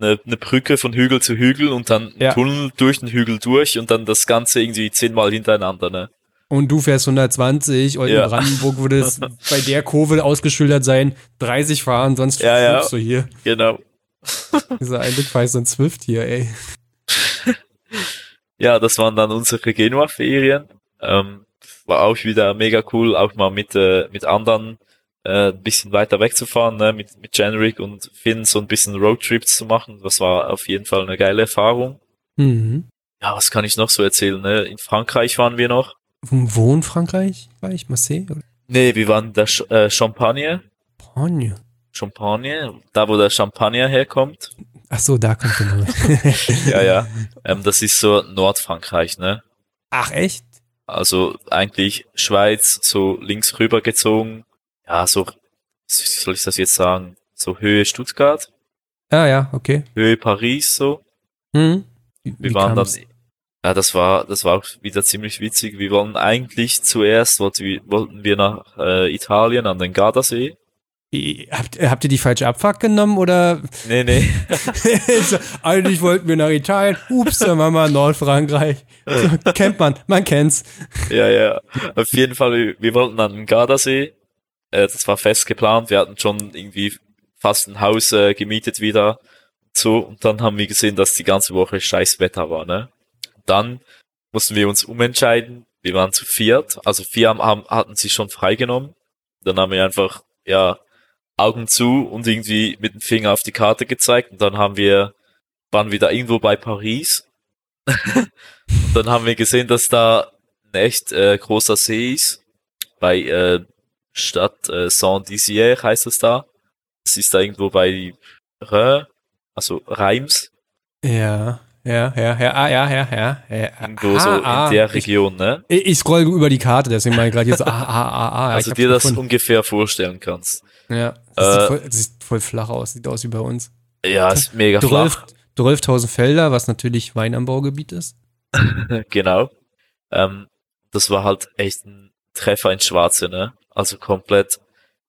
eine, eine Brücke von Hügel zu Hügel und dann ja. Tunnel durch den Hügel durch und dann das Ganze irgendwie zehnmal hintereinander, ne? Und du fährst 120 und ja. in Brandenburg würde es [LAUGHS] bei der Kurve ausgeschildert sein, 30 fahren, sonst ja, ja. du hier. Genau. Dieser eine weiß so ein Zwift hier, ey. [LAUGHS] ja, das waren dann unsere Genua-Ferien. Ähm, war auch wieder mega cool, auch mal mit, äh, mit anderen äh, ein bisschen weiter wegzufahren, ne, mit, mit Generic und Finn so ein bisschen Roadtrips zu machen. Das war auf jeden Fall eine geile Erfahrung. Mhm. Ja, was kann ich noch so erzählen? Ne? In Frankreich waren wir noch. Wo in Frankreich war ich? Marseille? Oder? Nee, wir waren der Ch äh, Champagne. Champagne. Champagne, da wo der Champagner herkommt. Ach so, da kommt der Name. [LAUGHS] ja, ja. Ähm, das ist so Nordfrankreich, ne? Ach, echt? Also eigentlich Schweiz so links rüber gezogen. Ja, so, wie soll ich das jetzt sagen? So Höhe Stuttgart. Ah ja, okay. Höhe Paris so. Hm. Wie, wir waren kam's? dann ja, das war, das war auch wieder ziemlich witzig. Wir wollen eigentlich zuerst, wollten wir nach äh, Italien an den Gardasee. Habt, habt ihr die falsche Abfahrt genommen oder? Nee, nee. [LAUGHS] Eigentlich wollten wir nach Italien. Ups, dann waren wir Nordfrankreich. So, kennt man, man kennt's. Ja, ja. Auf jeden Fall, wir, wir wollten an den Gardasee. Äh, das war fest geplant. Wir hatten schon irgendwie fast ein Haus äh, gemietet wieder. So, und dann haben wir gesehen, dass die ganze Woche scheiß Wetter war, ne? Dann mussten wir uns umentscheiden. Wir waren zu viert. Also vier haben, hatten sie schon freigenommen. Dann haben wir einfach, ja, Augen zu und irgendwie mit dem Finger auf die Karte gezeigt und dann haben wir, waren wieder irgendwo bei Paris. [LAUGHS] und dann haben wir gesehen, dass da ein echt äh, großer See ist. Bei äh, Stadt äh, Saint-Dizier heißt es da. Es ist da irgendwo bei Rhin, also Reims. Ja. Ja, ja, ja, ah, ja, ja, ja, ja. Irgendwo ah, so ah, in der Region, ne? Ich, ich scroll über die Karte, deswegen meine ich gerade jetzt, ah, ah, ah, ah. Also dir das ungefähr vorstellen kannst. Ja, das, äh, sieht voll, das, sieht voll, flach aus, sieht aus wie bei uns. Ja, ist mega 12, flach. 12.000 Felder, was natürlich Weinanbaugebiet ist. [LAUGHS] genau. Ähm, das war halt echt ein Treffer ins Schwarze, ne? Also komplett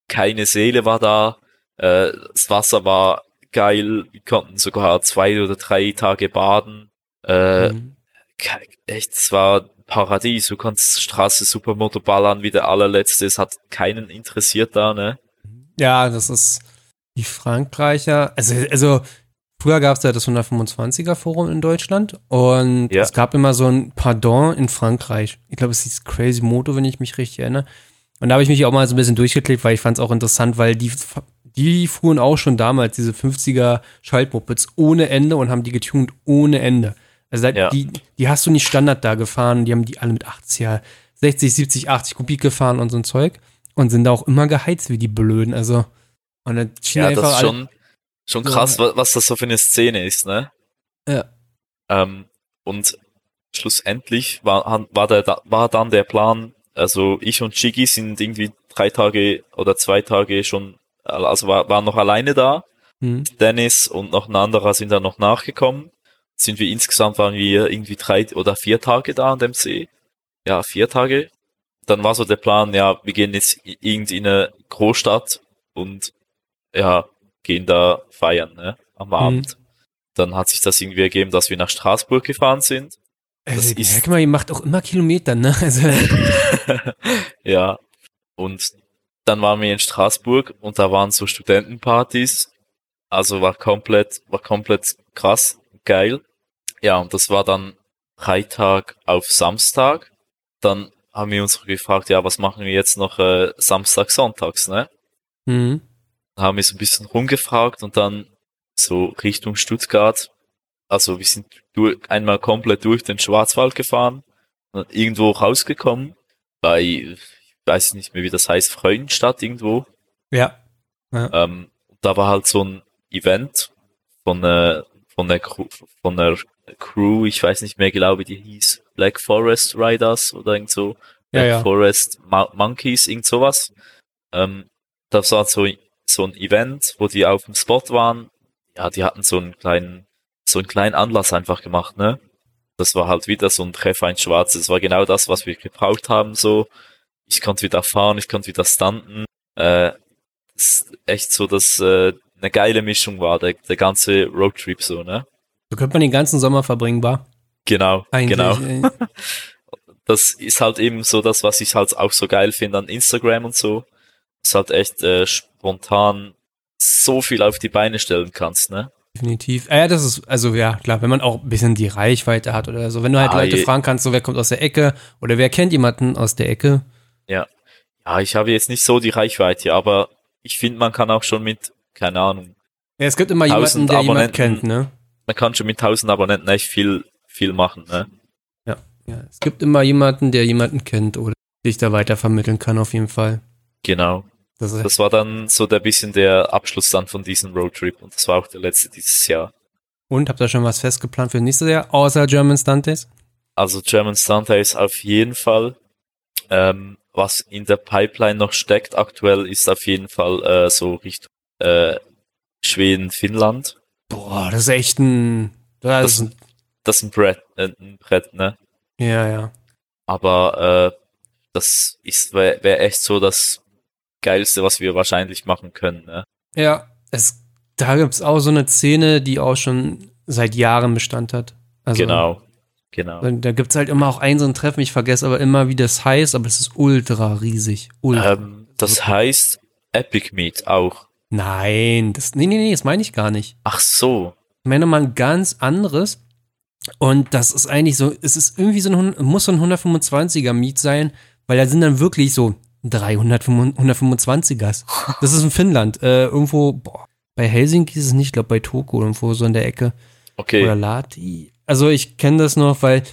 keine Seele war da. Äh, das Wasser war geil. Wir konnten sogar zwei oder drei Tage baden. Äh, mhm. Echt, es war Paradies. Du konntest Straße Supermoto ballern wie der allerletzte. Es hat keinen interessiert da, ne? Ja, das ist die Frankreicher. Also, also früher gab es ja das 125er Forum in Deutschland und ja. es gab immer so ein Pardon in Frankreich. Ich glaube, es hieß Crazy Moto, wenn ich mich richtig erinnere. Und da habe ich mich auch mal so ein bisschen durchgeklickt, weil ich fand es auch interessant, weil die, die fuhren auch schon damals diese 50er Schaltmopeds ohne Ende und haben die getuned ohne Ende. Also ja. die, die hast du nicht Standard da gefahren, die haben die alle mit 80er, 60, 70, 80 Kubik gefahren und so ein Zeug und sind da auch immer geheizt wie die Blöden. Also, und dann ja, das ist schon, schon krass, ja. was das so für eine Szene ist, ne? Ja. Ähm, und schlussendlich war, war, der, war dann der Plan, also ich und Chigi sind irgendwie drei Tage oder zwei Tage schon, also war, waren noch alleine da. Mhm. Dennis und noch ein anderer sind dann noch nachgekommen. Sind wir insgesamt waren wir irgendwie drei oder vier Tage da an dem See. Ja, vier Tage. Dann war so der Plan, ja, wir gehen jetzt irgendwie in eine Großstadt und ja, gehen da feiern, ne, am Abend. Mhm. Dann hat sich das irgendwie ergeben, dass wir nach Straßburg gefahren sind. Also, ist, merk mal, ihr macht auch immer Kilometer, ne? [LAUGHS] Also. [LAUGHS] ja. Und dann waren wir in Straßburg und da waren so Studentenpartys. Also war komplett, war komplett krass, geil. Ja, und das war dann Freitag auf Samstag. Dann haben wir uns gefragt, ja, was machen wir jetzt noch äh, Samstag, Sonntags, ne? Mhm. Haben wir so ein bisschen rumgefragt und dann so Richtung Stuttgart. Also wir sind durch, einmal komplett durch den Schwarzwald gefahren und irgendwo rausgekommen bei, ich weiß nicht mehr, wie das heißt, Freudenstadt irgendwo. Ja. ja. Ähm, da war halt so ein Event von, äh, von der von der Crew, ich weiß nicht mehr genau, wie die hieß, Black Forest Riders oder irgend so, Black ja, ja. Forest Mo Monkeys, irgend sowas. Ähm, das war so, so ein Event, wo die auf dem Spot waren. Ja, die hatten so einen kleinen so einen kleinen Anlass einfach gemacht, ne? Das war halt wieder so ein Treffer in Schwarz. Das war genau das, was wir gebraucht haben, so. Ich konnte wieder fahren, ich konnte wieder standen. Äh, echt so, dass äh, eine geile Mischung war, der, der ganze Roadtrip so, ne? So könnte man den ganzen Sommer verbringen, war? Genau, Eigentlich, genau. [LAUGHS] das ist halt eben so das, was ich halt auch so geil finde an Instagram und so. Das halt echt äh, spontan so viel auf die Beine stellen kannst, ne? Definitiv. Ah, ja, das ist, also ja, klar, wenn man auch ein bisschen die Reichweite hat oder so. Wenn du halt ah, Leute je. fragen kannst, so wer kommt aus der Ecke oder wer kennt jemanden aus der Ecke. Ja. Ja, ich habe jetzt nicht so die Reichweite, aber ich finde, man kann auch schon mit, keine Ahnung. Ja, es gibt immer jemanden, der jemanden kennt, ne? Man kann schon mit tausend Abonnenten echt viel, viel machen, ne? Ja. ja. Es gibt immer jemanden, der jemanden kennt oder sich da weiter vermitteln kann, auf jeden Fall. Genau. Das, das, war dann so der bisschen der Abschluss dann von diesem Roadtrip und das war auch der letzte dieses Jahr. Und habt ihr schon was festgeplant für nächstes Jahr, außer German Stunt Days? Also German Stunt Days auf jeden Fall. Ähm, was in der Pipeline noch steckt aktuell ist auf jeden Fall äh, so Richtung äh, Schweden, Finnland. Boah, das ist echt ein. Das, das, ist, ein, das ist ein Brett, äh, ein Brett, ne? Ja, ja. Aber äh, das ist wäre wär echt so das Geilste, was wir wahrscheinlich machen können. Ne? Ja, es, da gibt es auch so eine Szene, die auch schon seit Jahren Bestand hat. Also, genau, genau. Da gibt es halt immer auch ein so ein Treffen, ich vergesse aber immer, wie das heißt, aber es ist ultra riesig. Ultra. Ähm, das heißt Epic Meet auch. Nein, das, nee, nee, nee, das meine ich gar nicht. Ach so. Ich meine mal ein ganz anderes. Und das ist eigentlich so, es ist irgendwie so ein, muss so ein 125er Meet sein, weil da sind dann wirklich so 325ers. [LAUGHS] Das ist in Finnland. Äh, irgendwo, boah, bei Helsinki ist es nicht, ich glaube bei Toko, irgendwo so in der Ecke. Okay. Oder Lati. Also ich kenne das noch, weil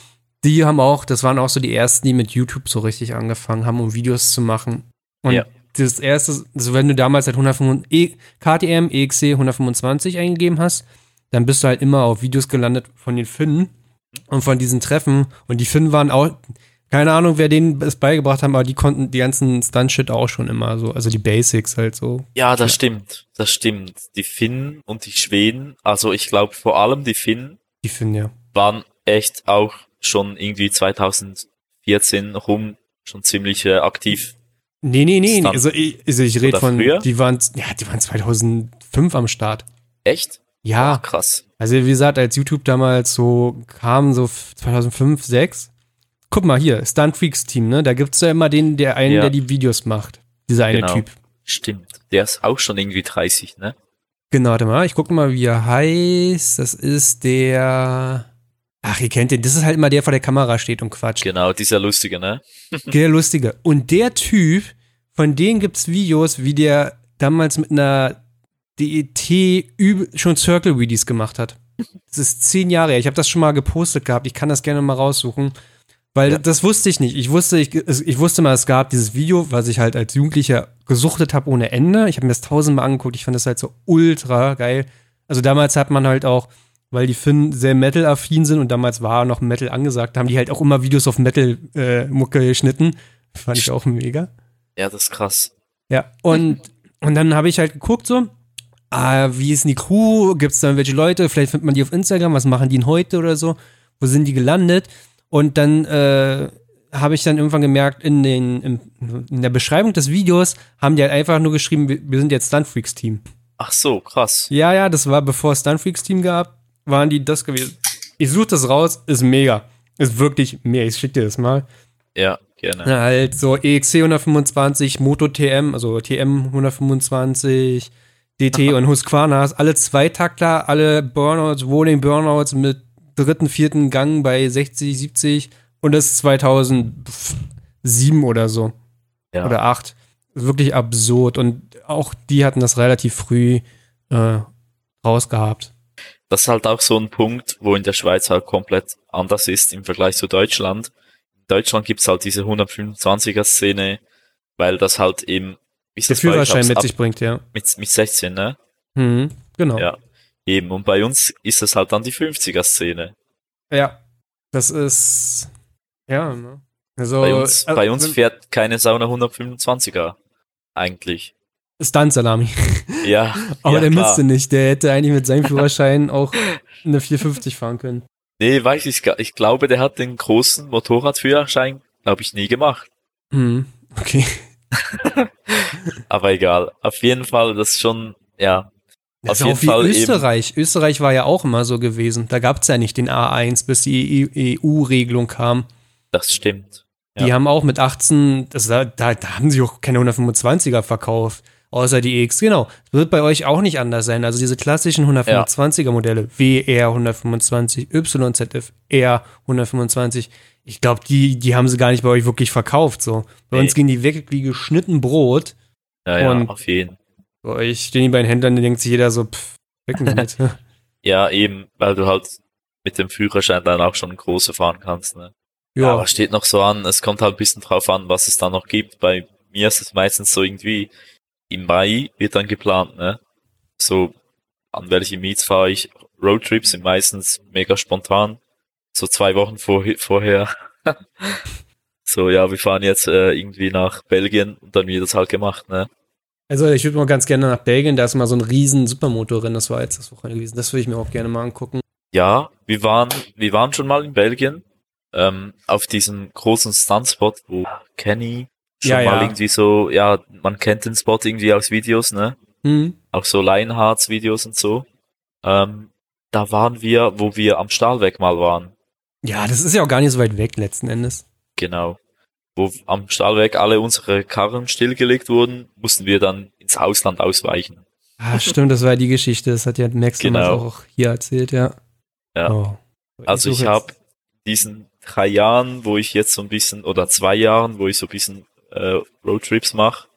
die haben auch, das waren auch so die ersten, die mit YouTube so richtig angefangen haben, um Videos zu machen. Und ja. Das erste, also wenn du damals halt 125, e, KTM EXC 125 eingegeben hast, dann bist du halt immer auf Videos gelandet von den Finnen und von diesen Treffen. Und die Finnen waren auch, keine Ahnung, wer denen es beigebracht haben, aber die konnten die ganzen Stunt-Shit auch schon immer so, also die Basics halt so. Ja, das ja. stimmt, das stimmt. Die Finnen und die Schweden, also ich glaube vor allem die Finnen. Die Finnen, ja. Waren echt auch schon irgendwie 2014 rum schon ziemlich äh, aktiv. Nee, nee, nee, Stunt. also ich, also ich rede von, früher? die waren, ja, die waren 2005 am Start. Echt? Ja. Oh, krass. Also wie gesagt, als YouTube damals so kam, so 2005, 2006, guck mal hier, Stunt Freaks Team, ne? Da gibt's ja immer den, der einen, ja. der die Videos macht. Dieser eine genau. Typ. Stimmt. Der ist auch schon irgendwie 30, ne? Genau, warte mal, ich gucke mal, wie er heißt. Das ist der. Ach, ihr kennt den. Das ist halt immer der vor der Kamera steht und quatscht. Genau, dieser Lustige, ne? [LAUGHS] der Lustige. Und der Typ, von dem gibt's Videos, wie der damals mit einer DET schon Circle Videos gemacht hat. Das ist zehn Jahre her. Ich habe das schon mal gepostet gehabt. Ich kann das gerne mal raussuchen. Weil ja. das wusste ich nicht. Ich wusste, ich, ich wusste mal, es gab dieses Video, was ich halt als Jugendlicher gesuchtet habe ohne Ende. Ich habe mir das tausendmal angeguckt. Ich fand das halt so ultra geil. Also damals hat man halt auch weil die Finnen sehr Metal-affin sind und damals war noch Metal angesagt, da haben die halt auch immer Videos auf Metal-Mucke äh, geschnitten. Fand ich auch mega. Ja, das ist krass. Ja, und, [LAUGHS] und dann habe ich halt geguckt so, ah, wie ist denn die Crew? Gibt es da irgendwelche Leute? Vielleicht findet man die auf Instagram, was machen die denn heute oder so? Wo sind die gelandet? Und dann äh, habe ich dann irgendwann gemerkt, in, den, in, in, der Beschreibung des Videos haben die halt einfach nur geschrieben, wir, wir sind jetzt Stuntfreaks Team. Ach so, krass. Ja, ja, das war bevor es Stuntfreaks Team gab, waren die das gewesen. Ich suche das raus, ist mega. Ist wirklich mega. Ich schicke dir das mal. Ja, gerne. Na, halt so EXC 125, Moto TM, also TM 125, DT und Husqvarnas, alle Zweitakter, alle Burnouts, Rolling Burnouts mit dritten, vierten Gang bei 60, 70 und das ist 2007 oder so. Ja. Oder 8. Wirklich absurd. Und auch die hatten das relativ früh äh, rausgehabt. Das ist halt auch so ein Punkt, wo in der Schweiz halt komplett anders ist im Vergleich zu Deutschland. In Deutschland gibt's halt diese 125er-Szene, weil das halt eben ist der Führerschein mit sich bringt, ja. Mit, mit 16, ne? Mhm, genau. Ja, eben. Und bei uns ist es halt dann die 50er-Szene. Ja, das ist ja, ne? Also, bei uns, also, bei uns fährt keine Sauna 125er. Eigentlich. Stunt-Salami. Ja. [LAUGHS] Aber ja, der klar. müsste nicht. Der hätte eigentlich mit seinem [LAUGHS] Führerschein auch eine 450 fahren können. Nee, weiß ich gar Ich glaube, der hat den großen Motorradführerschein, glaube ich, nie gemacht. Hm, okay. [LAUGHS] Aber egal. Auf jeden Fall, das ist schon, ja. Das auf jeden Fall Österreich. Eben. Österreich war ja auch immer so gewesen. Da gab es ja nicht den A1, bis die EU-Regelung kam. Das stimmt. Ja. Die haben auch mit 18, das, da, da haben sie auch keine 125er verkauft. Außer die EX, genau. Wird bei euch auch nicht anders sein. Also diese klassischen 125er Modelle, WR 125, YZF R 125, ich glaube, die, die haben sie gar nicht bei euch wirklich verkauft. So. Bei nee. uns gehen die weg wie geschnitten Brot. Ja, ja, auf jeden. Bei euch stehen die bei den Händlern, da denkt sich jeder so, pff, weg mit. [LAUGHS] ja, eben, weil du halt mit dem Führerschein dann auch schon große fahren kannst, ne? Ja. Aber steht noch so an, es kommt halt ein bisschen drauf an, was es da noch gibt. Bei mir ist es meistens so irgendwie, im Mai wird dann geplant, ne? So, an welche Meets fahre ich? Roadtrips sind meistens mega spontan. So zwei Wochen vor, vorher. [LAUGHS] so, ja, wir fahren jetzt äh, irgendwie nach Belgien und dann wird das halt gemacht, ne? Also ich würde mal ganz gerne nach Belgien, da ist mal so ein riesen Supermotorrennen, das war jetzt das Wochenende gewesen. Das würde ich mir auch gerne mal angucken. Ja, wir waren, wir waren schon mal in Belgien ähm, auf diesem großen Stuntspot, wo Kenny schon ja, mal ja. irgendwie so, ja, man kennt den Spot irgendwie aus Videos, ne? Mhm. Auch so Lionhearts Videos und so. Ähm, da waren wir, wo wir am Stahlweg mal waren. Ja, das ist ja auch gar nicht so weit weg letzten Endes. Genau. Wo am Stahlweg alle unsere Karren stillgelegt wurden, mussten wir dann ins Ausland ausweichen. Ah, stimmt, das war die Geschichte. Das hat ja Max genau. auch hier erzählt, ja. Ja. Oh. Also ich, ich habe diesen drei Jahren, wo ich jetzt so ein bisschen, oder zwei Jahren, wo ich so ein bisschen äh, Roadtrips mache,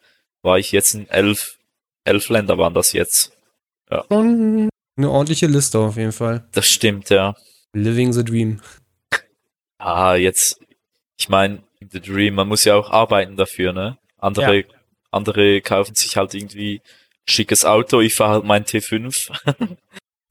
war ich jetzt in elf, elf Länder waren das jetzt. Ja. Eine ordentliche Liste auf jeden Fall. Das stimmt, ja. Living the Dream. [LAUGHS] Ah, jetzt, ich meine, the Dream, man muss ja auch arbeiten dafür, ne? Andere, ja. andere kaufen sich halt irgendwie schickes Auto, ich fahre halt mein T5. [LAUGHS]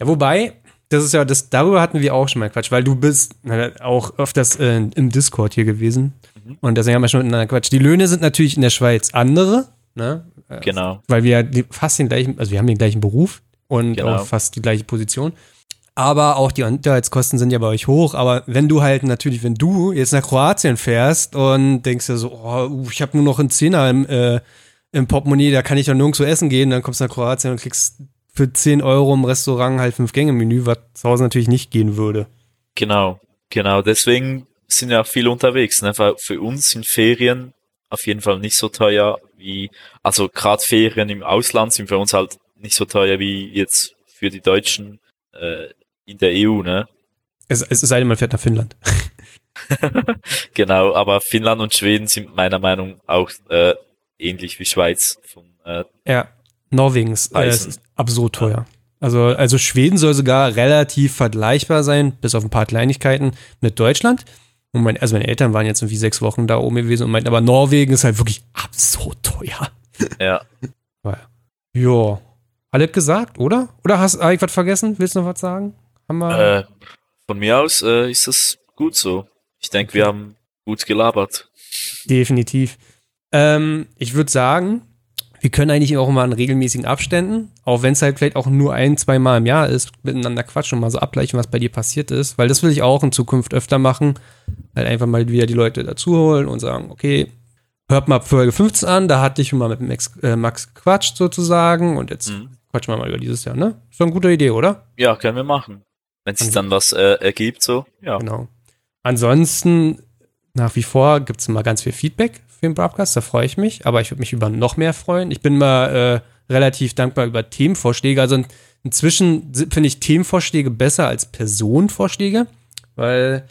ja, wobei, das ist ja, das, darüber hatten wir auch schon mal Quatsch, weil du bist auch öfters äh, im Discord hier gewesen. Mhm. Und deswegen haben wir schon miteinander Quatsch. Die Löhne sind natürlich in der Schweiz andere, ne? Genau. Weil wir fast den gleichen, also wir haben den gleichen Beruf und genau. auch fast die gleiche Position. Aber auch die Unterhaltskosten sind ja bei euch hoch. Aber wenn du halt natürlich, wenn du jetzt nach Kroatien fährst und denkst dir so, oh, ich habe nur noch einen Zehner im, äh, im Portemonnaie, da kann ich doch nirgendwo essen gehen, dann kommst du nach Kroatien und kriegst für 10 Euro im Restaurant halt fünf Gänge Menü, was zu Hause natürlich nicht gehen würde. Genau, genau. Deswegen sind ja auch viele unterwegs. Ne? Für uns sind Ferien auf jeden Fall nicht so teuer wie, also gerade Ferien im Ausland sind für uns halt nicht so teuer wie jetzt für die Deutschen äh, in der EU, ne? Es, es sei denn, man fährt nach Finnland. [LAUGHS] genau, aber Finnland und Schweden sind meiner Meinung nach auch äh, ähnlich wie Schweiz. Von, äh, ja, Norwegen ist, äh, ist absurd teuer. Also, also Schweden soll sogar relativ vergleichbar sein, bis auf ein paar Kleinigkeiten mit Deutschland. Und mein, also meine Eltern waren jetzt irgendwie sechs Wochen da oben gewesen und meinten, aber Norwegen ist halt wirklich absurd teuer. [LAUGHS] Ja. ja. Alles gesagt, oder? Oder hast du irgendwas vergessen? Willst du noch was sagen? Haben wir? Äh, von mir aus äh, ist das gut so. Ich denke, wir haben gut gelabert. Definitiv. Ähm, ich würde sagen, wir können eigentlich auch mal in regelmäßigen Abständen, auch wenn es halt vielleicht auch nur ein, zwei Mal im Jahr ist, miteinander quatschen und mal so abgleichen, was bei dir passiert ist, weil das will ich auch in Zukunft öfter machen, halt einfach mal wieder die Leute dazu holen und sagen, okay, hört mal Folge 15 an, da hatte ich schon mal mit Max, äh, Max gequatscht sozusagen und jetzt mhm. quatschen wir mal über dieses Jahr, ne? Ist doch eine gute Idee, oder? Ja, können wir machen. Wenn sich dann was äh, ergibt, so, ja. Genau. Ansonsten, nach wie vor gibt es immer ganz viel Feedback für den Broadcast, da freue ich mich, aber ich würde mich über noch mehr freuen. Ich bin mal äh, relativ dankbar über Themenvorschläge. Also inzwischen finde ich Themenvorschläge besser als Personenvorschläge, weil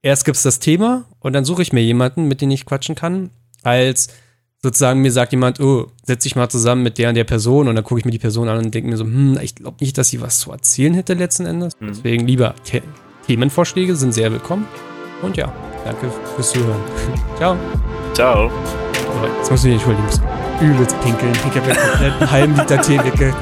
erst gibt es das Thema und dann suche ich mir jemanden, mit dem ich quatschen kann, als sozusagen mir sagt jemand, oh, setz dich mal zusammen mit der und der Person und dann gucke ich mir die Person an und denke mir so, hm, ich glaube nicht, dass sie was zu erzählen hätte letzten Endes. Mhm. Deswegen lieber The Themenvorschläge sind sehr willkommen. Und ja, danke fürs Zuhören. [LAUGHS] Ciao. Ciao. Jetzt muss ich mich entschuldigen. Übelst pinkeln. Ich habe ja komplett einen halben Liter Tee wegge